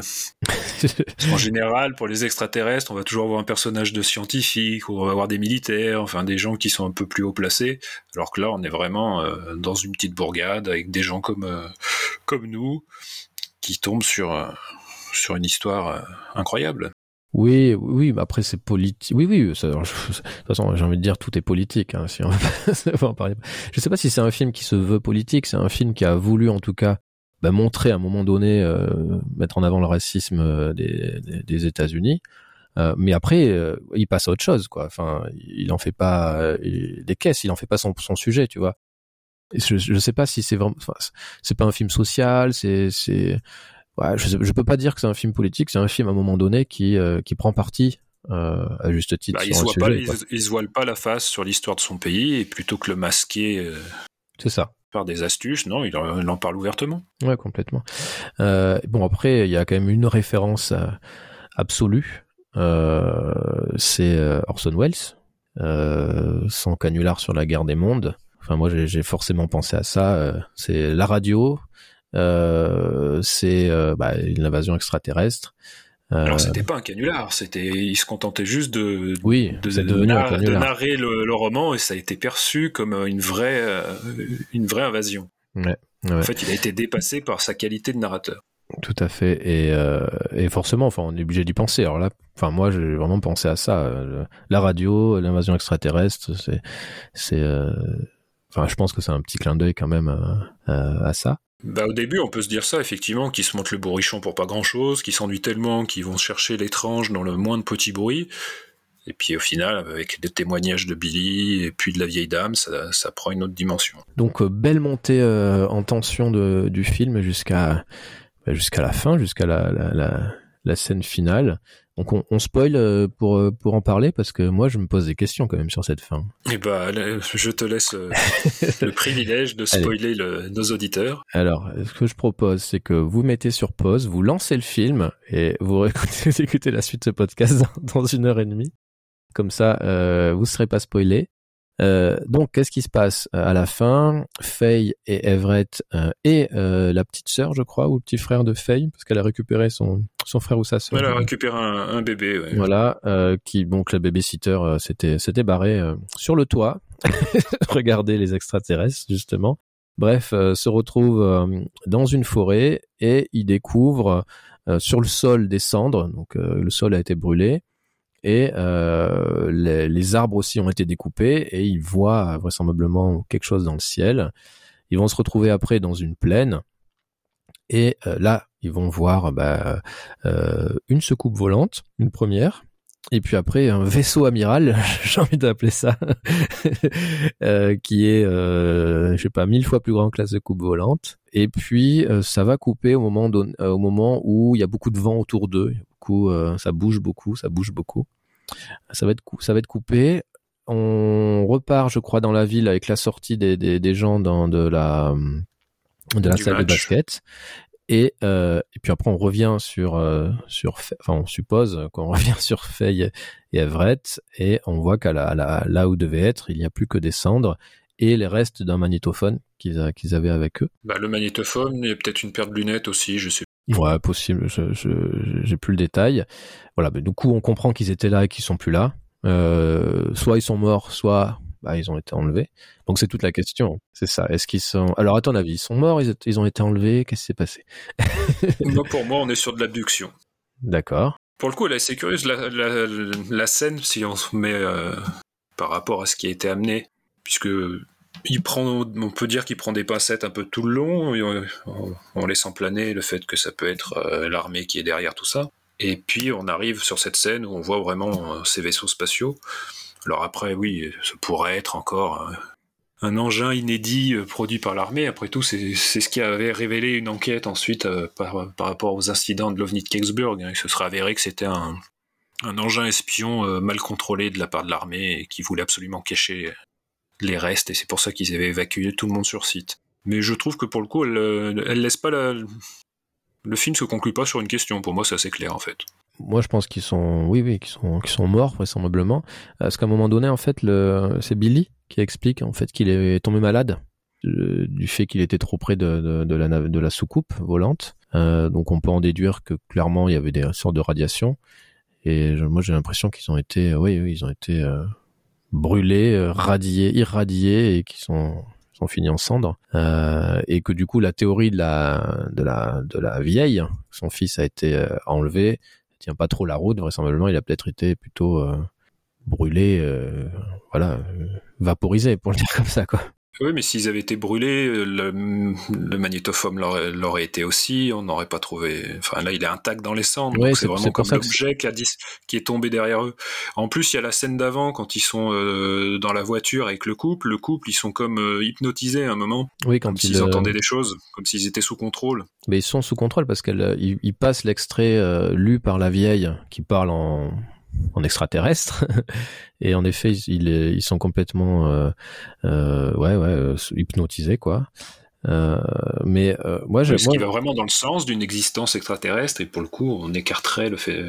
Qu'en [LAUGHS] général, pour les extraterrestres, on va toujours avoir un personnage de scientifique, ou on va avoir des militaires, enfin des gens qui sont un peu plus haut placés. Alors que là, on est vraiment euh, dans une petite bourgade avec des gens comme, euh, comme nous qui tombent sur, euh, sur une histoire euh, incroyable. Oui, oui, mais après c'est politique. Oui, oui. ça- [LAUGHS] de toute façon, j'ai envie de dire tout est politique. Hein, [LAUGHS] si on veut en parler. Je sais pas si c'est un film qui se veut politique. C'est un film qui a voulu, en tout cas, bah, montrer à un moment donné, euh, mettre en avant le racisme euh, des, des, États-Unis. Euh, mais après, euh, il passe à autre chose, quoi. Enfin, il en fait pas euh, il- des caisses. Il en fait pas son, son sujet, tu vois. Je, je sais pas si c'est vraiment. Enfin, c'est pas un film social. C'est c'est Ouais, je, je peux pas dire que c'est un film politique, c'est un film à un moment donné qui euh, qui prend parti euh, à juste titre Bah, il, se pas, il, il se voile pas la face sur l'histoire de son pays, et plutôt que le masquer euh, C'est ça. par des astuces, non, il en, il en parle ouvertement. Ouais, complètement. Euh, bon après, il y a quand même une référence absolue. C'est Orson Welles, son canular sur la guerre des mondes. Enfin moi j'ai forcément pensé à ça. c'est la radio, c'est euh, bah, une invasion extraterrestre. Euh, Alors c'était pas un canular, c'était ils se contentaient juste de oui, de, de nar- de canular. narrer le, le roman et ça a été perçu comme une vraie euh, une vraie invasion. Ouais, En fait, il a été dépassé par sa qualité de narrateur. Tout à fait. Et, euh, et forcément, enfin, on est obligé d'y penser. Alors là, enfin, moi, j'ai vraiment pensé à ça. Euh, La radio, l'invasion extraterrestre, c'est, c'est, euh, enfin, je pense que c'est un petit clin d'œil quand même euh, euh, à ça. Bah, au début, on peut se dire ça, effectivement, qu'ils se montent le bourrichon pour pas grand chose, qu'ils s'ennuient tellement qu'ils vont chercher l'étrange dans le moindre petit bruit. Et puis au final, avec des témoignages de Billy et puis de la vieille dame, ça, prend une autre dimension. Donc, euh, belle montée euh, en tension du film jusqu'à, bah, jusqu'à la fin, jusqu'à la scène finale. Donc, on, on spoil euh, pour, euh, pour en parler parce que moi, je me pose des questions quand même sur cette fin. Et bah, là, je te laisse euh, [LAUGHS] le privilège de spoiler le- nos auditeurs. Alors, ce que je propose, c'est que vous mettez sur pause, vous lancez le film et vous [LAUGHS] écoutez la suite de ce podcast [LAUGHS] dans, dans une heure et demie. Comme ça, euh, vous serez pas spoilé. Euh, donc, qu'est-ce qui se passe Euh, à la fin? Faye et Everett euh, et euh, la petite sœur, je crois, ou le petit frère de Faye, parce qu'elle a récupéré son, son frère ou sa sœur. Elle a récupéré un, un bébé. ouais. Voilà, qui donc la babysitter s'était s'était barré euh, sur le toit, [LAUGHS] regarder les extraterrestres justement. Bref, se retrouve dans une forêt et il découvre sur le sol des cendres. Donc le sol a été brûlé et euh, les, arbres aussi ont été découpés et il voit vraisemblablement quelque chose dans le ciel. Ils vont se retrouver après dans une plaine et euh, là ils vont voir bah, euh, une secoupe volante, une première, et puis après un vaisseau amiral, [LAUGHS] j'ai envie d'appeler ça, [LAUGHS] euh, qui est, euh, je sais pas, mille fois plus grand que la secoupe volante. Et puis euh, ça va couper au moment, euh, au moment où il y a beaucoup de vent autour d'eux, beaucoup, ça bouge beaucoup, ça bouge beaucoup. Ça va être, ça va être coupé. On repart, je crois, dans la ville avec la sortie des, des, des gens dans de la de la Du salle de basket. Et, euh, et puis après, on revient sur, euh, sur, enfin, on suppose qu'on [LAUGHS] revient sur Faye et Everett, et on voit qu'à la, là où devait être, il n'y a plus que des cendres et les restes d'un magnétophone qu'ils avaient avec eux. Bah, le magnétophone, a peut-être une paire de lunettes aussi, je sais. Ouais, possible, je, j'ai plus le détail. Voilà, mais du coup, on comprend qu'ils étaient là et qu'ils sont plus là. Euh, soit ils sont morts, soit bah, ils ont été enlevés. Donc c'est toute la question. C'est ça. Est-ce qu'ils sont Alors à ton avis, ils sont morts, ils, ont été enlevés? Qu'est-ce qui s'est passé? [LAUGHS] Moi, pour moi, on est sur de l'abduction. D'accord. Pour le coup, elle est assez curieuse, la, la, la scène, si on se met euh, par rapport à ce qui a été amené, puisque il prend, on peut dire qu'il prend des pincettes un peu tout le long, en, en laissant planer le fait que ça peut être euh, l'armée qui est derrière tout ça. Et puis on arrive sur cette scène où on voit vraiment euh, ces vaisseaux spatiaux. Alors après, oui, ça pourrait être encore un, un engin inédit euh, produit par l'armée. Après tout, c'est ce qui avait révélé une enquête ensuite euh, par, rapport aux incidents de l'OVNI de Kecksburg. hein. Il se serait avéré que c'était un, engin espion euh, mal contrôlé de la part de l'armée et qui voulait absolument cacher les restes. Et c'est pour ça qu'ils avaient évacué tout le monde sur site. Mais je trouve que pour le coup, elle, euh, elle laisse pas la... Le film se conclut pas sur une question. Pour moi, c'est assez clair en fait. Moi, je pense qu'ils sont, oui, oui, sont, sont morts vraisemblablement, parce qu'à un moment donné, en fait, c'est Billy qui explique en fait qu'il est tombé malade euh, du fait qu'il était trop près de, la, soucoupe volante. Euh, donc, on peut en déduire que clairement, il y avait des sortes de radiations. Et moi, j'ai l'impression qu'ils ont été, euh, oui, ils ont été euh, brûlés, euh, radiés, irradiés, et qu'ils sont sont finis en cendres. Euh, et que du coup, la théorie de la, de la, de la vieille, son fils a été euh, enlevé, tient pas trop la route. Vraisemblablement, il a peut-être été plutôt euh, brûlé, euh, voilà, euh, vaporisé, pour le dire comme ça, quoi. Oui, mais s'ils avaient été brûlés, le, le magnétophone l'aurait été aussi, on n'aurait pas trouvé... Enfin là, il est intact dans les cendres, Ouais, donc c'est- vraiment comme l'objet qui, qui est tombé derrière eux. En plus, il y a la scène d'avant, quand ils sont euh, dans la voiture avec le couple. Le couple, ils sont comme euh, hypnotisés à un moment, Oui, quand comme ils, s'ils euh, entendaient des choses, comme s'ils étaient sous contrôle. mais ils sont sous contrôle parce qu'elle, ils, ils passent l'extrait euh, lu par la vieille qui parle en, en extraterrestre. [LAUGHS] Et en effet, ils, sont complètement, euh, euh, ouais, ouais, euh, hypnotisés, quoi. Euh, mais moi, j'ai, Ce moi, qui va vraiment dans le sens d'une existence extraterrestre, et pour le coup, on écarterait le, fait,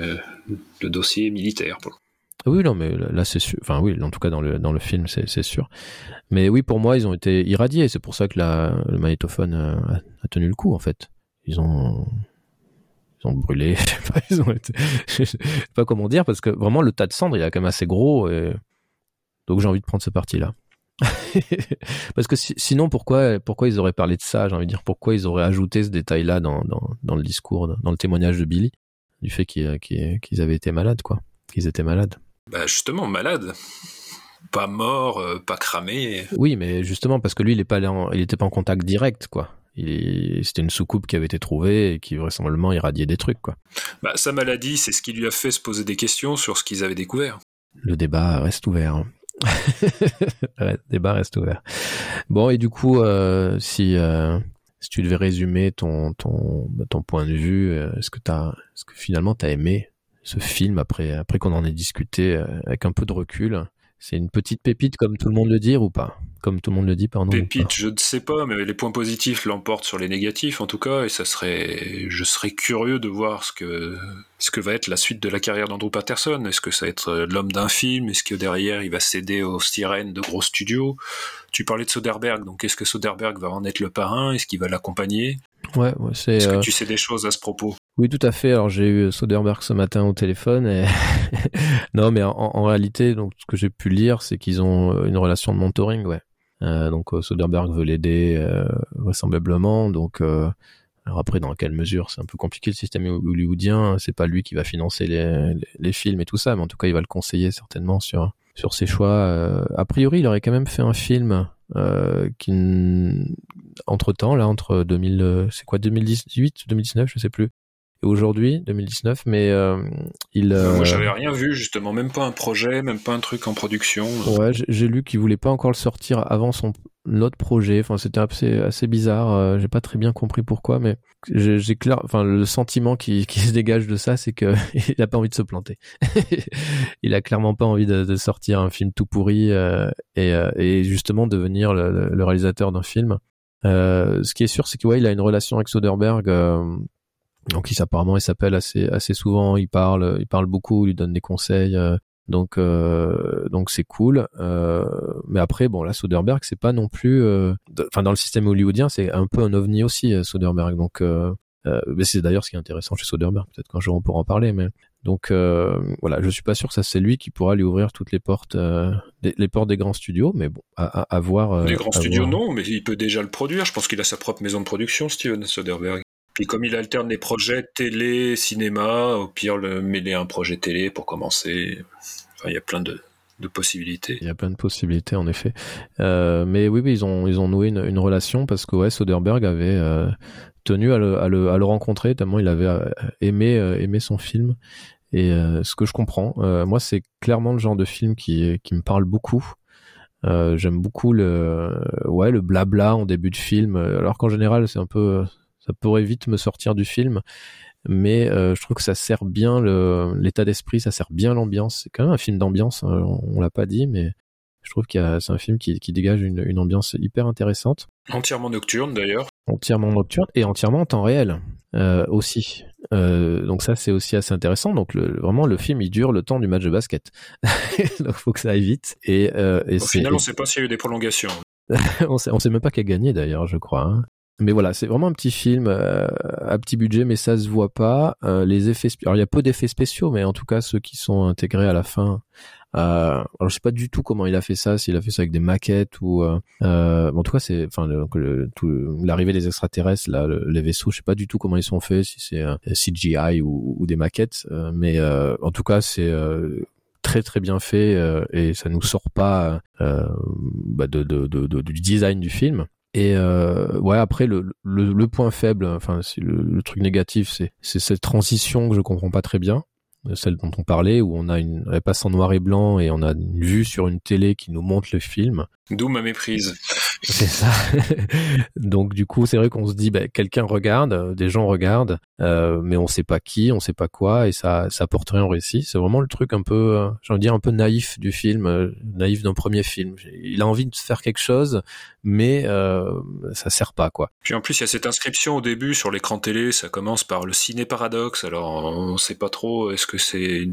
le dossier militaire. Pour le coup. Oui, non, mais là, c'est sûr. Enfin, oui, en tout cas, dans le, dans le film, c'est, c'est sûr. Mais oui, pour moi, ils ont été irradiés. C'est pour ça que la, le magnétophone a, a tenu le coup, en fait. Ils ont, ils ont brûlé. [LAUGHS] je sais pas, ils ont été- je sais pas comment dire parce que vraiment le tas de cendres, il est quand même assez gros. Et... Donc j'ai envie de prendre ce parti-là. [LAUGHS] parce que si- sinon, pourquoi, pourquoi ils auraient parlé de ça J'ai envie de dire pourquoi ils auraient ajouté ce détail-là dans, dans, dans le discours, dans le témoignage de Billy, du fait qu'ils avaient été malades, quoi. Qu'ils étaient malades? Bah justement, malade. Pas mort, euh, pas cramé. Oui, mais justement parce que lui, il est pas allé en- il était pas en contact direct, quoi. Est- C'était une soucoupe qui avait été trouvée et qui vraisemblablement irradiait des trucs, quoi. Bah, sa maladie, c'est ce qui lui a fait se poser des questions sur ce qu'ils avaient découvert. Le débat reste ouvert. hein. [LAUGHS] Le débat reste ouvert. Bon, et du coup, euh, si, euh, si tu devais résumer ton, ton, bah, ton point de vue, euh, est-ce que, t'as, est-ce que finalement tu as aimé ce film après, après qu'on en ait discuté avec un peu de recul? C'est une petite pépite comme tout le monde le dit ou pas? Comme tout le monde le dit, pardon. Pépite, je ne sais pas, mais les points positifs l'emportent sur les négatifs en tout cas, et ça serait, je serais curieux de voir ce que, ce que va être la suite de la carrière d'Andrew Patterson. Est-ce que ça va être euh, l'homme d'un film? Est-ce que derrière il va céder aux sirènes de gros studios? Tu parlais de Soderbergh, donc est-ce que Soderbergh va en être le parrain? Est-ce qu'il va l'accompagner? Ouais, ouais, c'est. Est-ce euh, que tu sais des choses à ce propos? Oui, tout à fait. Alors j'ai eu Soderbergh ce matin au téléphone. Et... [LAUGHS] non, mais en, en réalité, donc ce que j'ai pu lire, c'est qu'ils ont euh, une relation de mentoring, ouais. Euh, donc euh, Soderbergh veut l'aider euh, vraisemblablement. Donc euh, alors après, dans quelle mesure C'est un peu compliqué le système hollywoodien. C'est pas lui qui va financer les, les, films et tout ça, mais en tout cas, il va le conseiller certainement sur sur ses choix. Euh, a priori, il aurait quand même fait un film euh, qui, entre temps, là, entre 2000, euh, c'est quoi, 2018, 2019, je sais plus. Aujourd'hui, 2019, mais euh, il. Euh, Moi, euh, j'avais rien vu justement, même pas un projet, même pas un truc en production. Ouais, j'ai- lu qu'il voulait pas encore le sortir avant son autre projet. Enfin, c'était assez assez bizarre. euh, j'ai pas très bien compris pourquoi, mais j'ai clair. Enfin, le sentiment qui qui se dégage de ça, c'est que [LAUGHS] il a pas envie de se planter. [LAUGHS] il a clairement pas envie de, de sortir un film tout pourri euh, et euh, et justement devenir le, le- réalisateur d'un film. Euh, ce qui est sûr, c'est que ouais, il a une relation avec Soderbergh. euh, donc, il apparemment, il s'appelle assez assez souvent. Il parle, il parle beaucoup. Il lui donne des conseils. euh, donc euh, donc c'est cool. Euh, mais après, bon, là, Soderbergh, c'est pas non plus. euh, Enfin, dans le système hollywoodien, c'est un peu un ovni aussi, Soderbergh. Donc, euh, mais c'est d'ailleurs ce qui est intéressant chez Soderbergh. Peut-être qu'un jour on pourra en parler, mais donc euh, voilà, je suis pas sûr que ça c'est lui qui pourra lui ouvrir toutes les portes, euh, des- les portes des grands studios. Mais bon, à, à, à voir. Les grands studios, voir. non, mais il peut déjà le produire. Je pense qu'il a sa propre maison de production, Steven Soderbergh. Puis comme il alterne les projets télé, cinéma, au pire, le mêler un projet télé pour commencer. Enfin, il y a plein de, possibilités. Il y a plein de possibilités en effet. Euh, mais oui, ils ont ils ont noué une, relation parce que ouais, Soderbergh avait euh, tenu à le, à le à le rencontrer tellement il avait euh, aimé aimé son film. Et ce que je comprends, moi, c'est clairement le genre de film qui qui me parle beaucoup. J'aime beaucoup le ouais le blabla en début de film, alors qu'en général c'est un peu ça pourrait vite me sortir du film, mais euh, je trouve que ça sert bien l'état d'esprit, ça sert bien l'ambiance. C'est quand même un film d'ambiance, hein, on, on l'a pas dit, mais je trouve a c'est un film qui, qui dégage une, une ambiance hyper intéressante, Entièrement nocturne, d'ailleurs. entièrement nocturne et entièrement en temps réel euh, aussi. Euh, donc ça c'est aussi assez intéressant. Donc le, vraiment le film il dure le temps du match de basket, [LAUGHS] donc faut que ça aille vite. Et, et Au final, on ne sait pas s'il y a eu des prolongations. [LAUGHS] on sait, on sait même pas qui a gagné d'ailleurs, je crois. hein. Mais voilà, c'est vraiment un petit film euh, à petit budget, mais ça se voit pas. Euh, les effets, alors il y a peu d'effets spéciaux, mais en tout cas ceux qui sont intégrés à la fin. Euh, alors je sais pas du tout comment il a fait ça, s'il a fait ça avec des maquettes ou. Euh, euh, en tout cas, c'est, enfin, l'arrivée des extraterrestres, là, le- les vaisseaux, je sais pas du tout comment ils sont faits, si c'est euh, CGI ou, ou des maquettes, mais en tout cas c'est. très très bien fait euh, et ça nous sort pas euh, bah, de, de, de- du design du film. Et euh, ouais, après le, le, le point faible, enfin le, le truc négatif, c'est c'est cette transition que je comprends pas très bien, celle dont on parlait, où on a une elle passe en noir et blanc et on a une vue sur une télé qui nous montre le film. D'où ma méprise. [LAUGHS] C'est ça. [LAUGHS] Donc du coup, c'est vrai qu'on se dit, bah, quelqu'un regarde, des gens regardent, euh, mais on sait pas qui, on sait pas quoi, et ça, ça apporte rien au récit. C'est vraiment le truc un peu, euh, j'ai envie de dire un peu naïf du film, euh, naïf d'un premier film. Il a envie de faire quelque chose, mais euh, ça sert pas quoi. Puis en plus, il y a cette inscription au début sur l'écran télé, ça commence par le ciné paradoxe. Alors, on sait pas trop, est-ce que c'est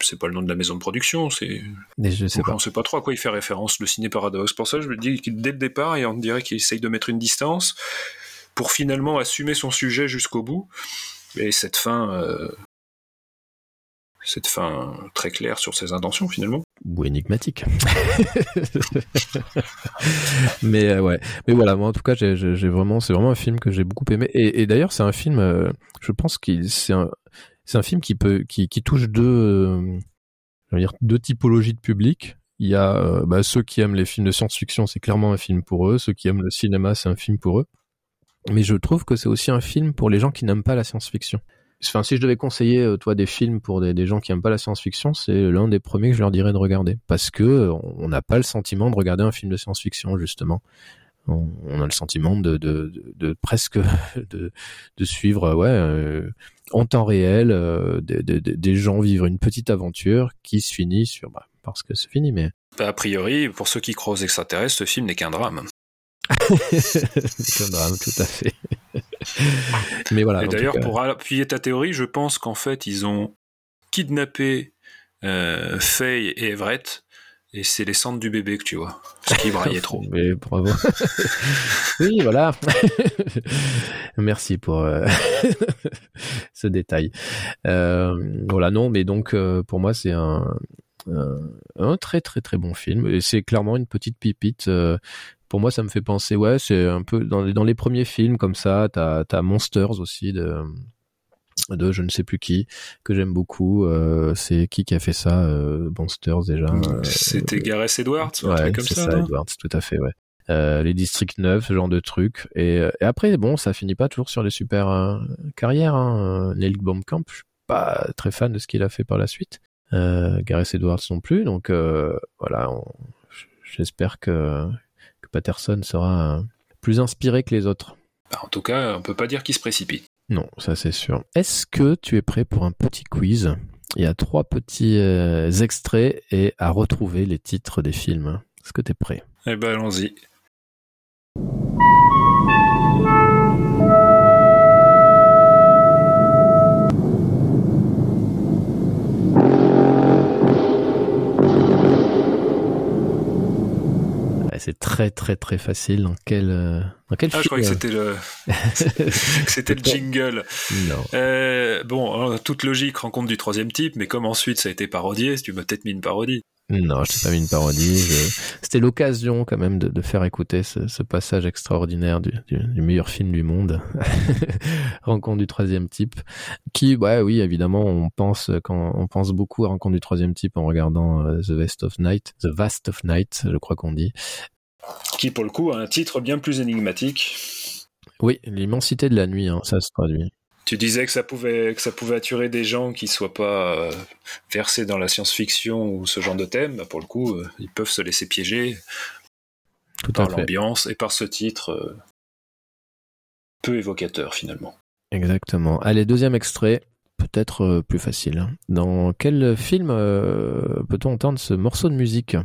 c'est pas le nom de la maison de production, c'est Mais je sais pas. on sait pas trop à quoi il fait référence le ciné paradoxe. Pour ça, je me dis que dès le départ, et on dirait qu'il essaye de mettre une distance pour finalement assumer son sujet jusqu'au bout. Et cette fin, euh, cette fin très claire sur ses intentions finalement. Ou énigmatique. [LAUGHS] mais euh, ouais, mais voilà, moi en tout cas, j'ai vraiment, c'est vraiment un film que j'ai beaucoup aimé. Et, d'ailleurs, c'est un film, euh, je pense qu'il c'est un, c'est un film qui peut, qui, touche deux, euh, deux typologies de public. Il y a bah, ceux qui aiment les films de science-fiction, c'est clairement un film pour eux. Ceux qui aiment le cinéma, c'est un film pour eux. Mais je trouve que c'est aussi un film pour les gens qui n'aiment pas la science-fiction. Enfin, si je devais conseiller, euh, toi, des films pour des, gens qui aiment pas la science-fiction, c'est l'un des premiers que je leur dirais de regarder. Parce que euh, on n'a pas le sentiment de regarder un film de science-fiction, justement. On, a le sentiment de, de, de, [LAUGHS] de presque de, suivre, euh, ouais, euh, en temps réel, euh, des, gens vivre une petite aventure qui se finit sur, bah, parce que c'est fini, mais Bah, a priori, pour ceux qui croient aux extraterrestres, ce film n'est qu'un drame. [LAUGHS] c'est un drame, tout à fait. [LAUGHS] mais voilà. et d'ailleurs, pour appuyer ta théorie, je pense qu'en fait, ils ont kidnappé euh, Faye et Everett, et c'est les cendres du bébé que tu vois. Ce qui braillait trop. [LAUGHS] Mais bravo. oui, voilà. Merci pour euh, ce détail. Euh, voilà, non, mais donc euh, pour moi c'est un, un un très très très bon film et c'est clairement une petite pipite. Pour moi, ça me fait penser, ouais, c'est un peu dans les, dans les premiers films comme ça. T'as as Monsters aussi de de je ne sais plus qui que j'aime beaucoup. Euh, c'est qui qui a fait ça euh, Monsters déjà. euh, C'était Gareth Edwards, un Ouais, truc comme c'est ça. ça, Edwards, tout à fait, ouais. Euh, les District 9, ce genre de trucs. Et, et après, bon, ça finit pas toujours sur les super euh, carrières. Hein. Neil Blomkamp, je suis pas très fan de ce qu'il a fait par la suite. Euh, Gareth Edwards non plus. Donc voilà, on- j'espère que Patterson sera plus inspiré que les autres. Bah, en tout cas, on peut pas dire qu'il se précipite. Non, ça c'est sûr. Est-ce que tu es prêt pour un petit quiz? Il y a trois petits euh, extraits et à retrouver les titres des films. Est-ce que tu es prêt? Eh ben, allons-y. C'est très très très facile. Dans quel, euh, dans quel Ah, je croyais que c'était le, [LAUGHS] c'était le jingle. Non. Euh, bon, euh, toute logique rencontre du troisième type, mais comme ensuite ça a été parodié, tu m'as peut-être mis une parodie. Non, je t'ai pas mis une parodie. je- C'était l'occasion quand même de, de faire écouter ce, ce passage extraordinaire du, du, du meilleur film du monde, [LAUGHS] Rencontre du troisième type, qui, ouais, oui, évidemment, on pense quand on pense beaucoup à Rencontre du troisième type en regardant euh, The Vast of Night, The Vast of Night, je crois qu'on dit. Qui, pour le coup, a un titre bien plus énigmatique. Oui, l'immensité de la nuit, hein, ça se traduit. Tu disais que ça pouvait, que ça pouvait attirer des gens qui soient pas euh, versés dans la science-fiction ou ce genre de thème. Bah, pour le coup, euh, ils peuvent se laisser piéger Tout par l'ambiance et par ce titre euh, peu évocateur finalement. Exactement. Allez, deuxième extrait, peut-être euh, plus facile. Dans quel film euh, peut-on entendre ce morceau de musique?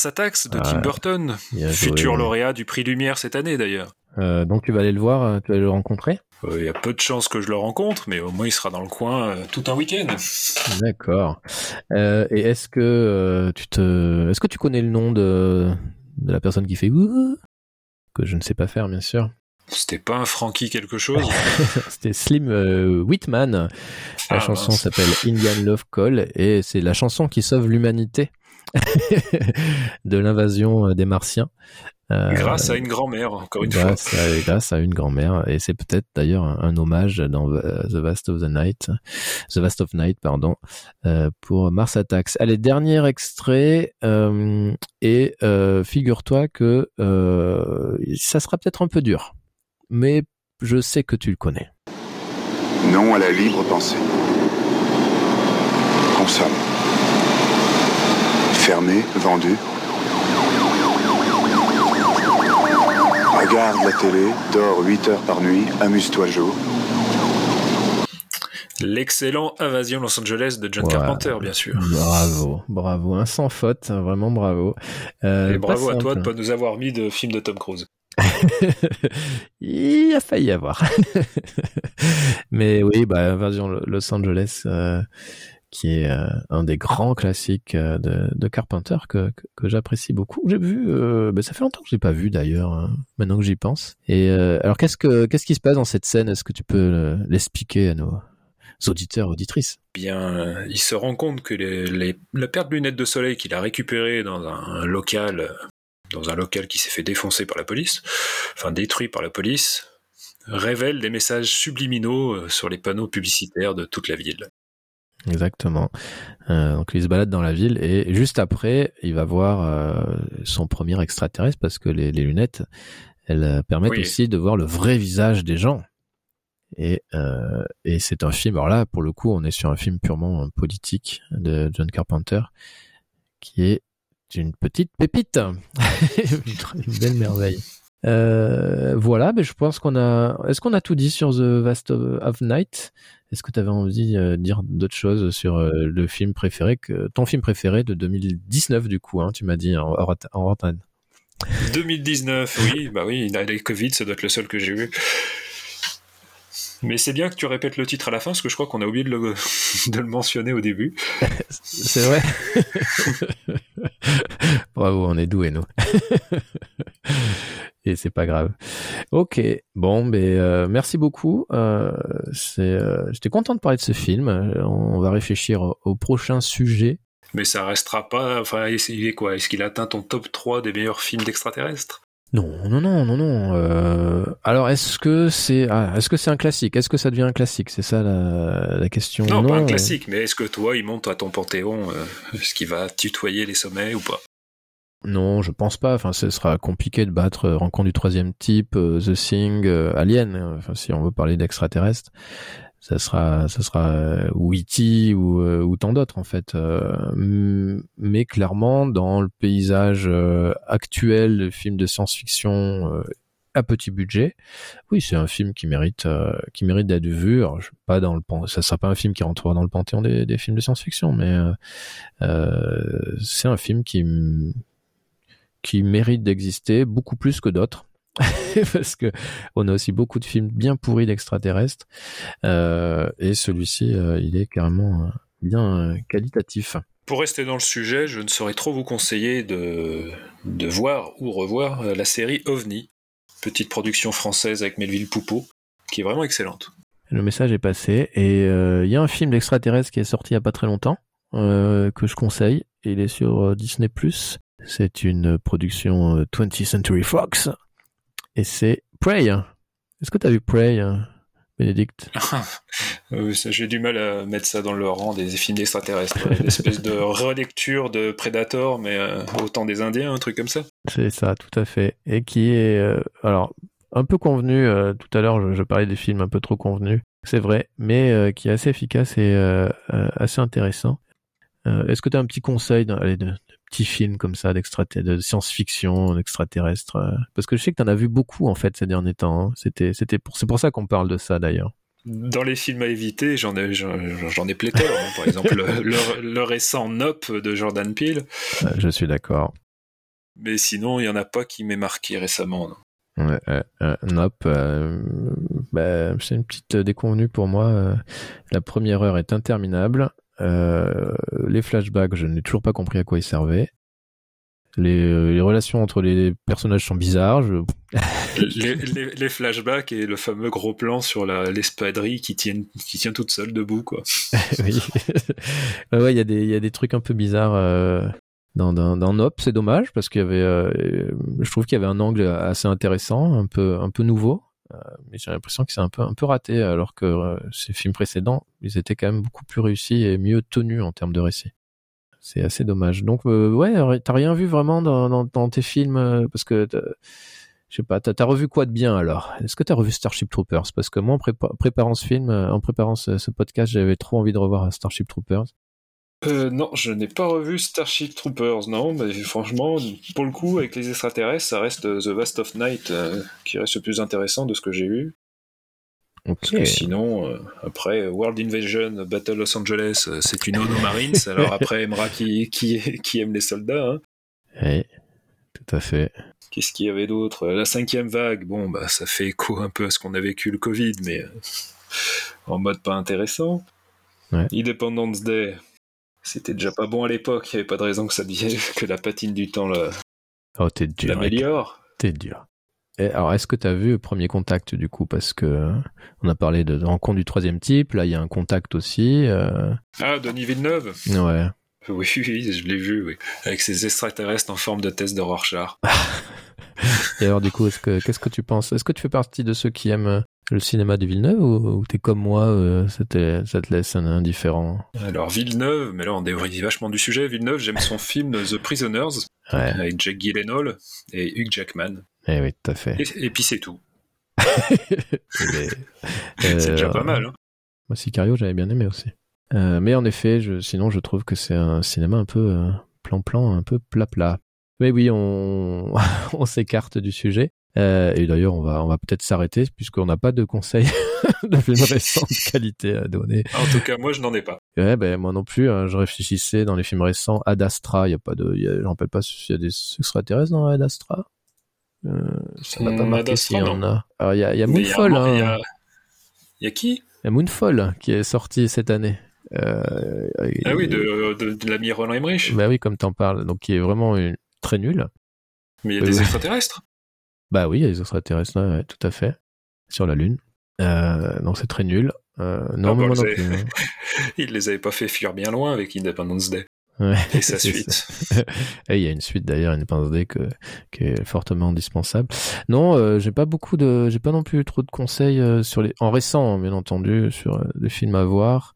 Mars Attacks de Ah, Tim Burton, joué. futur lauréat du prix Lumière cette année d'ailleurs. Euh, donc tu vas aller le voir, euh, tu vas aller le rencontrer Euh, Il y a peu de chances que je le rencontre, mais au moins il sera dans le coin euh, tout un week-end. D'accord. Et est-ce que tu te, est-ce que tu connais le nom de de la personne qui fait que je ne sais pas faire bien sûr. C'était pas un Frankie quelque chose [LAUGHS] C'était Slim euh, Whitman. La Ah, chanson s'appelle Indian Love Call et c'est la chanson qui sauve l'humanité [LAUGHS] de l'invasion euh, des Martiens. Euh, Grâce à une grand-mère, encore une grâce, à, grâce à une grand-mère et c'est peut-être d'ailleurs un, un hommage dans euh, The Vast of the Night, The Vast of Night pardon, euh, pour Mars Attacks. Allez dernier extrait euh, et euh, figure-toi que euh, ça sera peut-être un peu dur, mais je sais que tu le connais. Non à la libre pensée. Consomme. Fermé, vendu. Regarde la télé, dors 8 heures par nuit, amuse-toi jour. L'excellent Invasion Los Angeles de John Ouais. Carpenter, bien sûr. Bravo, bravo, un sans faute, vraiment bravo. Euh, Et bravo à toi de simple. pas nous avoir mis de film de Tom Cruise. [LAUGHS] Il a failli y avoir. [LAUGHS] Mais oui, bah, Invasion Los Angeles, euh, qui est euh, un des grands classiques euh, de, Carpenter que, j'apprécie beaucoup. J'ai vu, euh, bah, ça fait longtemps que je l'ai pas vu d'ailleurs, hein, maintenant que j'y pense. Et alors qu'est-ce que qui se passe dans cette scène? Est-ce que tu peux l'expliquer à nos auditeurs auditrices? Bien, il se rend compte que la paire de lunettes de soleil qu'il a récupérée dans un local, euh, dans un local qui s'est fait défoncer par la police, enfin détruit par la police, révèle des messages subliminaux sur les panneaux publicitaires de toute la ville. Exactement. Euh, donc il se balade dans la ville et juste après, il va voir euh, son premier extraterrestre parce que les, les lunettes, elles euh, permettent Oui. aussi de voir le vrai visage des gens. Et, euh, et c'est un film. Alors là, pour le coup, on est sur un film purement euh, politique de John Carpenter, qui est une petite pépite, [LAUGHS] [LAUGHS] une belle merveille. Euh, voilà, mais je pense qu'on a. Est-ce qu'on a tout dit sur The Vast of Night? Est-ce que tu avais envie euh, de dire d'autres choses sur euh, le film préféré, que ton film préféré de 2019 du coup hein, Tu m'as dit en en hors antenne. 2019, oui, bah oui, les Covid, ça doit être le seul que j'ai vu. Mais c'est bien que tu répètes le titre à la fin, parce que je crois qu'on a oublié de le, [LAUGHS] de le mentionner au début. [LAUGHS] C'est vrai. [LAUGHS] Bravo, on est doués nous. Et c'est pas grave. Ok, bon, ben euh, merci beaucoup. Euh, c'est, euh, j'étais content de parler de ce film. Euh, On va réfléchir au, au prochain sujet. Mais ça restera pas. Enfin, il est quoi? Est-ce qu'il atteint ton top 3 des meilleurs films d'extraterrestres? Non, non, non, non, non. Euh, alors, est-ce que c'est, ah, est-ce que c'est un classique? Est-ce que ça devient un classique? C'est ça la, la question. non, pas un classique, mais est-ce que toi, il monte à ton panthéon euh, Est-ce qu'il va tutoyer les sommets ou pas? Non, je pense pas. Enfin, ce sera compliqué de battre euh, Rencontre du troisième type, euh, The Thing, euh, Alien. hein. Enfin, si on veut parler d'extraterrestres, ça sera, ça sera euh, ou E.T. ou, ou tant d'autres en fait. Mais clairement, dans le paysage actuel de films de science-fiction à petit budget, oui, c'est un film qui mérite, qui mérite d'être vu. Alors, je pas dans le, pan- ça sera pas un film qui rentrera dans le panthéon des, des films de science-fiction, mais c'est un film qui qui mérite d'exister beaucoup plus que d'autres. [LAUGHS] Parce que on a aussi beaucoup de films bien pourris d'extraterrestres euh, et celui-ci euh, il est carrément euh, bien qualitatif. Pour rester dans le sujet, je ne saurais trop vous conseiller de, de voir ou revoir la série OVNI, petite production française avec Melville Poupeau, qui est vraiment excellente. Le message est passé et euh, il y a un film d'extraterrestre qui est sorti il y a pas très longtemps que je conseille. Il est sur Disney+. C'est une production euh, 20th Century Fox et c'est Prey. Est-ce que tu as vu Prey, [LAUGHS] euh, Bénédicte? Euh, J'ai du mal à mettre ça dans le rang des films d'extraterrestres. Une espèce de [LAUGHS] relecture de Predator, mais euh, au temps des Indiens, un truc comme ça. C'est ça, tout à fait. Et qui est, euh, alors, un peu convenu, euh, tout à l'heure je, je parlais des films un peu trop convenus, c'est vrai, mais euh, qui est assez efficace et euh, euh, assez intéressant. Euh, Est-ce que tu as un petit conseil d'un- petits films comme ça, de science-fiction, d'extraterrestres euh, Parce que je sais que tu en as vu beaucoup en fait ces derniers temps. hein. C'était, c'était pour, c'est pour ça qu'on parle de ça d'ailleurs. Dans les films à éviter, j'en ai, j'en ai pléthore. hein. Par exemple, le, le- le récent Nope de Jordan Peele. Je suis d'accord. Mais sinon, il n'y en a pas qui m'ait marqué récemment. non. Euh, euh, Nope, euh, bah, c'est une petite déconvenue pour moi. la première heure est interminable. Euh, les flashbacks, je n'ai toujours pas compris à quoi ils servaient. Les, euh, les relations entre les personnages sont bizarres. Je... les, les- les flashbacks et le fameux gros plan sur l'espadrille qui, qui tient toute seule debout, quoi. [LAUGHS] oui. ouais, il y a des, il y a des trucs un peu bizarres euh, dans, dans, dans Nope. C'est dommage parce qu'il y avait, euh, je trouve qu'il y avait un angle assez intéressant, un peu, un peu nouveau. Euh, mais j'ai l'impression que c'est un peu, un peu raté alors que euh, ces films précédents, ils étaient quand même beaucoup plus réussis et mieux tenus en termes de récit. C'est assez dommage. Donc, euh, ouais, t'as rien vu vraiment dans, dans, tes films parce que je sais pas, t'as revu quoi de bien alors? Est-ce que t'as revu Starship Troopers? Parce que moi, en prépa- préparant ce film, en préparant ce podcast, j'avais trop envie de revoir Starship Troopers. Euh, non, je n'ai pas revu Starship Troopers, non, mais franchement, pour le coup, avec les extraterrestres, ça reste euh, The Vast of Night euh, qui reste le plus intéressant de ce que j'ai vu. Parce que sinon, euh, après, World Invasion, Battle Los Angeles, c'est une ode aux Marines, [LAUGHS] alors après, aimera qui, qui, qui aime les soldats. Hein. Ouais, tout à fait. Qu'est-ce qu'il y avait d'autre? La cinquième vague, bon, bah, ça fait écho un peu à ce qu'on a vécu le Covid, mais en mode pas intéressant. Ouais. Independence Day, c'était déjà pas bon à l'époque, il n'y avait pas de raison que ça devienne [LAUGHS] que la patine du temps Oh, t'es dur. l'améliore. T'es dur. Et alors, est-ce que t'as vu Premier Contact du coup? Parce que on a parlé de, de rencontre du troisième type. Là, il y a un contact aussi. euh, Ah, Denis Villeneuve Ouais. [LAUGHS] Oui, oui, je l'ai vu, oui. Avec ces extraterrestres en forme de test de Rorschach. [LAUGHS] Et alors, du coup, est-ce que qu'est-ce que tu penses? Est-ce que tu fais partie de ceux qui aiment le cinéma de Villeneuve ou, t'es comme moi euh, ça, te, ça te laisse un indifférent Alors, Villeneuve, mais là, on dévrie vachement du sujet. Villeneuve, j'aime son film The Prisoners, Ouais. avec Jack Gyllenhaal et Hugh Jackman. Eh oui, tout à fait. Et, et puis c'est tout. Mais, [LAUGHS] [LAUGHS] C'est déjà euh, pas mal. Hein. Moi, Sicario, j'avais bien aimé aussi. Euh, mais en effet, je, sinon, je trouve que c'est un cinéma un peu euh, plan-plan, un peu plat-plat. Mais oui, on, [LAUGHS] on s'écarte du sujet. Euh, et d'ailleurs, on va, on va peut-être s'arrêter puisqu'on n'a pas de conseils [LAUGHS] de films récents de qualité à donner. En tout cas, moi, je n'en ai pas. Ouais, ben moi non plus. hein, je réfléchissais dans les films récents. Ad Astra, il y a pas de, je me rappelle pas s'il y a des extraterrestres dans Ad Astra. Euh, ça pas Hmm, marqué Ad s'il y en a. Alors il y a, il y a il y Moonfall. hein. Il y a, il y a qui? Il y a Moonfall qui est sorti cette année. Euh, Ah oui, de, de, de l'ami Roland Emmerich. Bah oui, comme t'en parles. Donc qui est vraiment une- très nul. Mais il y a Oui, des extraterrestres. Bah oui, il y a les extraterrestres, ouais, tout à fait. Sur la Lune. Euh, donc c'est très nul. Euh, non, Ah, bah, moi non plus. hein. [LAUGHS] Il les avait pas fait fuir bien loin avec Independence Day Ouais. et [LAUGHS] sa suite. [LAUGHS] Et il y a une suite d'ailleurs, une pince D que, qui est fortement indispensable. Non, euh, j'ai pas beaucoup de, j'ai pas non plus trop de conseils euh, sur les, en récent, bien entendu, sur euh, des films à voir.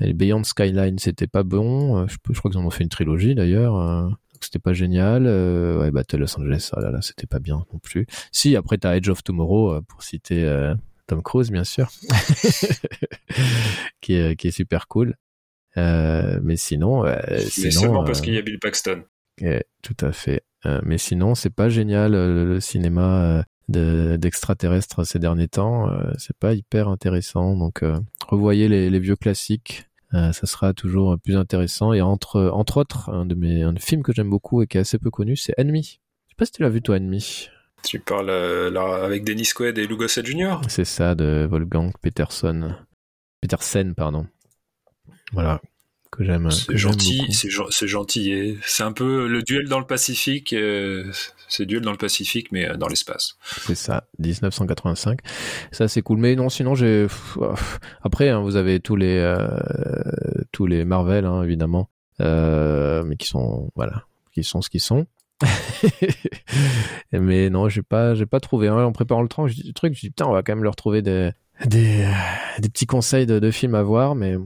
Et Beyond Skyline, c'était pas bon. Euh, je, je crois qu'ils en ont fait une trilogie d'ailleurs. Donc c'était pas génial. Euh, ouais, Battle Los Angeles, ah là là, c'était pas bien non plus. Si, après t'as Edge of Tomorrow euh, pour citer euh, Tom Cruise, bien sûr, [LAUGHS] qui est qui est super cool. Euh, mais sinon, sinon, seulement parce qu'il y a Bill Paxton. Ouais, tout à fait. Mais sinon, c'est pas génial le cinéma de- d'extraterrestres ces derniers temps. C'est pas hyper intéressant. Donc, revoyez les, les vieux classiques. Euh, ça sera toujours plus intéressant. Et entre entre autres, un de mes un film que j'aime beaucoup et qui est assez peu connu, c'est Enemy. Je sais pas si tu l'as vu toi, Enemy. Tu parles euh, là, avec Dennis Quaid et Lou Gossett Jr. C'est ça de Wolfgang Peterson. Petersen, pardon. Voilà que j'aime. C'est gentil, c'est gen- c'est gentil. C'est un peu le duel dans le Pacifique. euh, c'est duel dans le Pacifique, mais euh, dans l'espace. C'est ça, 1985. Ça c'est cool. Mais non, sinon j'ai. Après, hein, vous avez tous les euh, tous les Marvel, hein, évidemment, euh, mais qui sont voilà, qui sont ce qu'ils sont. [LAUGHS] mais non, j'ai pas j'ai pas trouvé. Hein. En préparant le, train, je dis- truc, je dis putain, on va quand même leur trouver des des petits conseils de films à voir, mais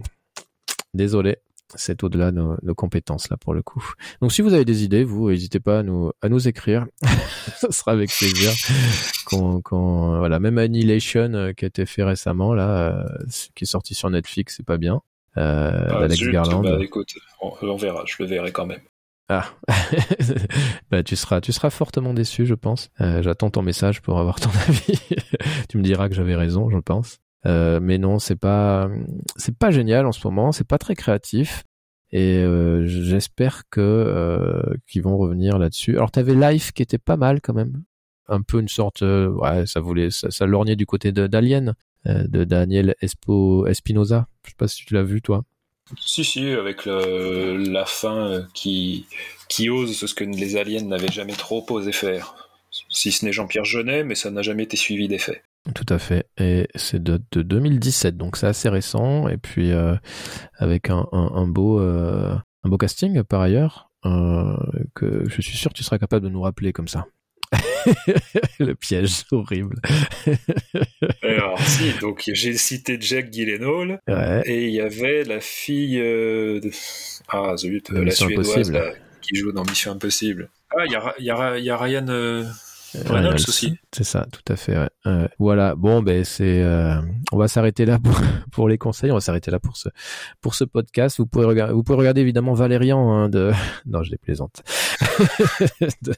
désolé. C'est au-delà de nos, nos compétences là pour le coup. Donc si vous avez des idées, vous n'hésitez pas à nous à nous écrire. [LAUGHS] Ça sera avec plaisir. Quand, quand voilà, même Annihilation euh, qui a été fait récemment là, euh, qui est sorti sur Netflix, c'est pas bien. Euh, Ah, d'Alex zut, Garland. bah, écoute, on, on verra, je le verrai quand même. Ah, [LAUGHS] bah, tu seras, tu seras fortement déçu, je pense. J'attends ton message pour avoir ton [LAUGHS] avis. tu me diras que j'avais raison, je pense. Euh, mais non, c'est pas, c'est pas génial en ce moment. C'est pas très créatif. Et euh, j'espère que euh, qu'ils vont revenir là-dessus. Alors t'avais Life qui était pas mal quand même, un peu une sorte, ouais, ça voulait, ça, lorgnait du côté d'Alien, de Daniel Espo, Espinosa. Je sais pas si tu l'as vu toi. Si, si, avec la fin qui, qui ose ce que les aliens n'avaient jamais trop osé faire. Si ce n'est Jean-Pierre Jeunet, mais ça n'a jamais été suivi d'effet. Tout à fait. Et c'est de, de 2017, donc c'est assez récent. Et puis euh, avec un, un, un beau euh, un beau casting par ailleurs euh, que je suis sûr que tu seras capable de nous rappeler comme ça. [LAUGHS] Le piège horrible. [LAUGHS] Alors, si, donc j'ai cité Jack Gyllenhaal, Ouais. et il y avait la fille de... Ah, zut, la Mission suédoise là, qui joue dans Mission Impossible. Ah, il y a, y y Ryan Reynolds Reynolds, aussi. C'est ça, tout à fait. ouais. Euh, voilà. Bon, ben c'est. euh, on va s'arrêter là pour, [LAUGHS] pour les conseils. On va s'arrêter là pour ce pour ce podcast. Vous pouvez regarder. Vous pouvez regarder évidemment Valérian hein, de. [LAUGHS] Non, je les plaisante. [LAUGHS] de,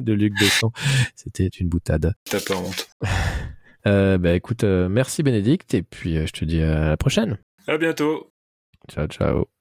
de Luc Besson. C'était une boutade. T'as pas honte. Euh, ben écoute, euh, merci Bénédicte et puis euh, je te dis à la prochaine. À bientôt. Ciao, ciao.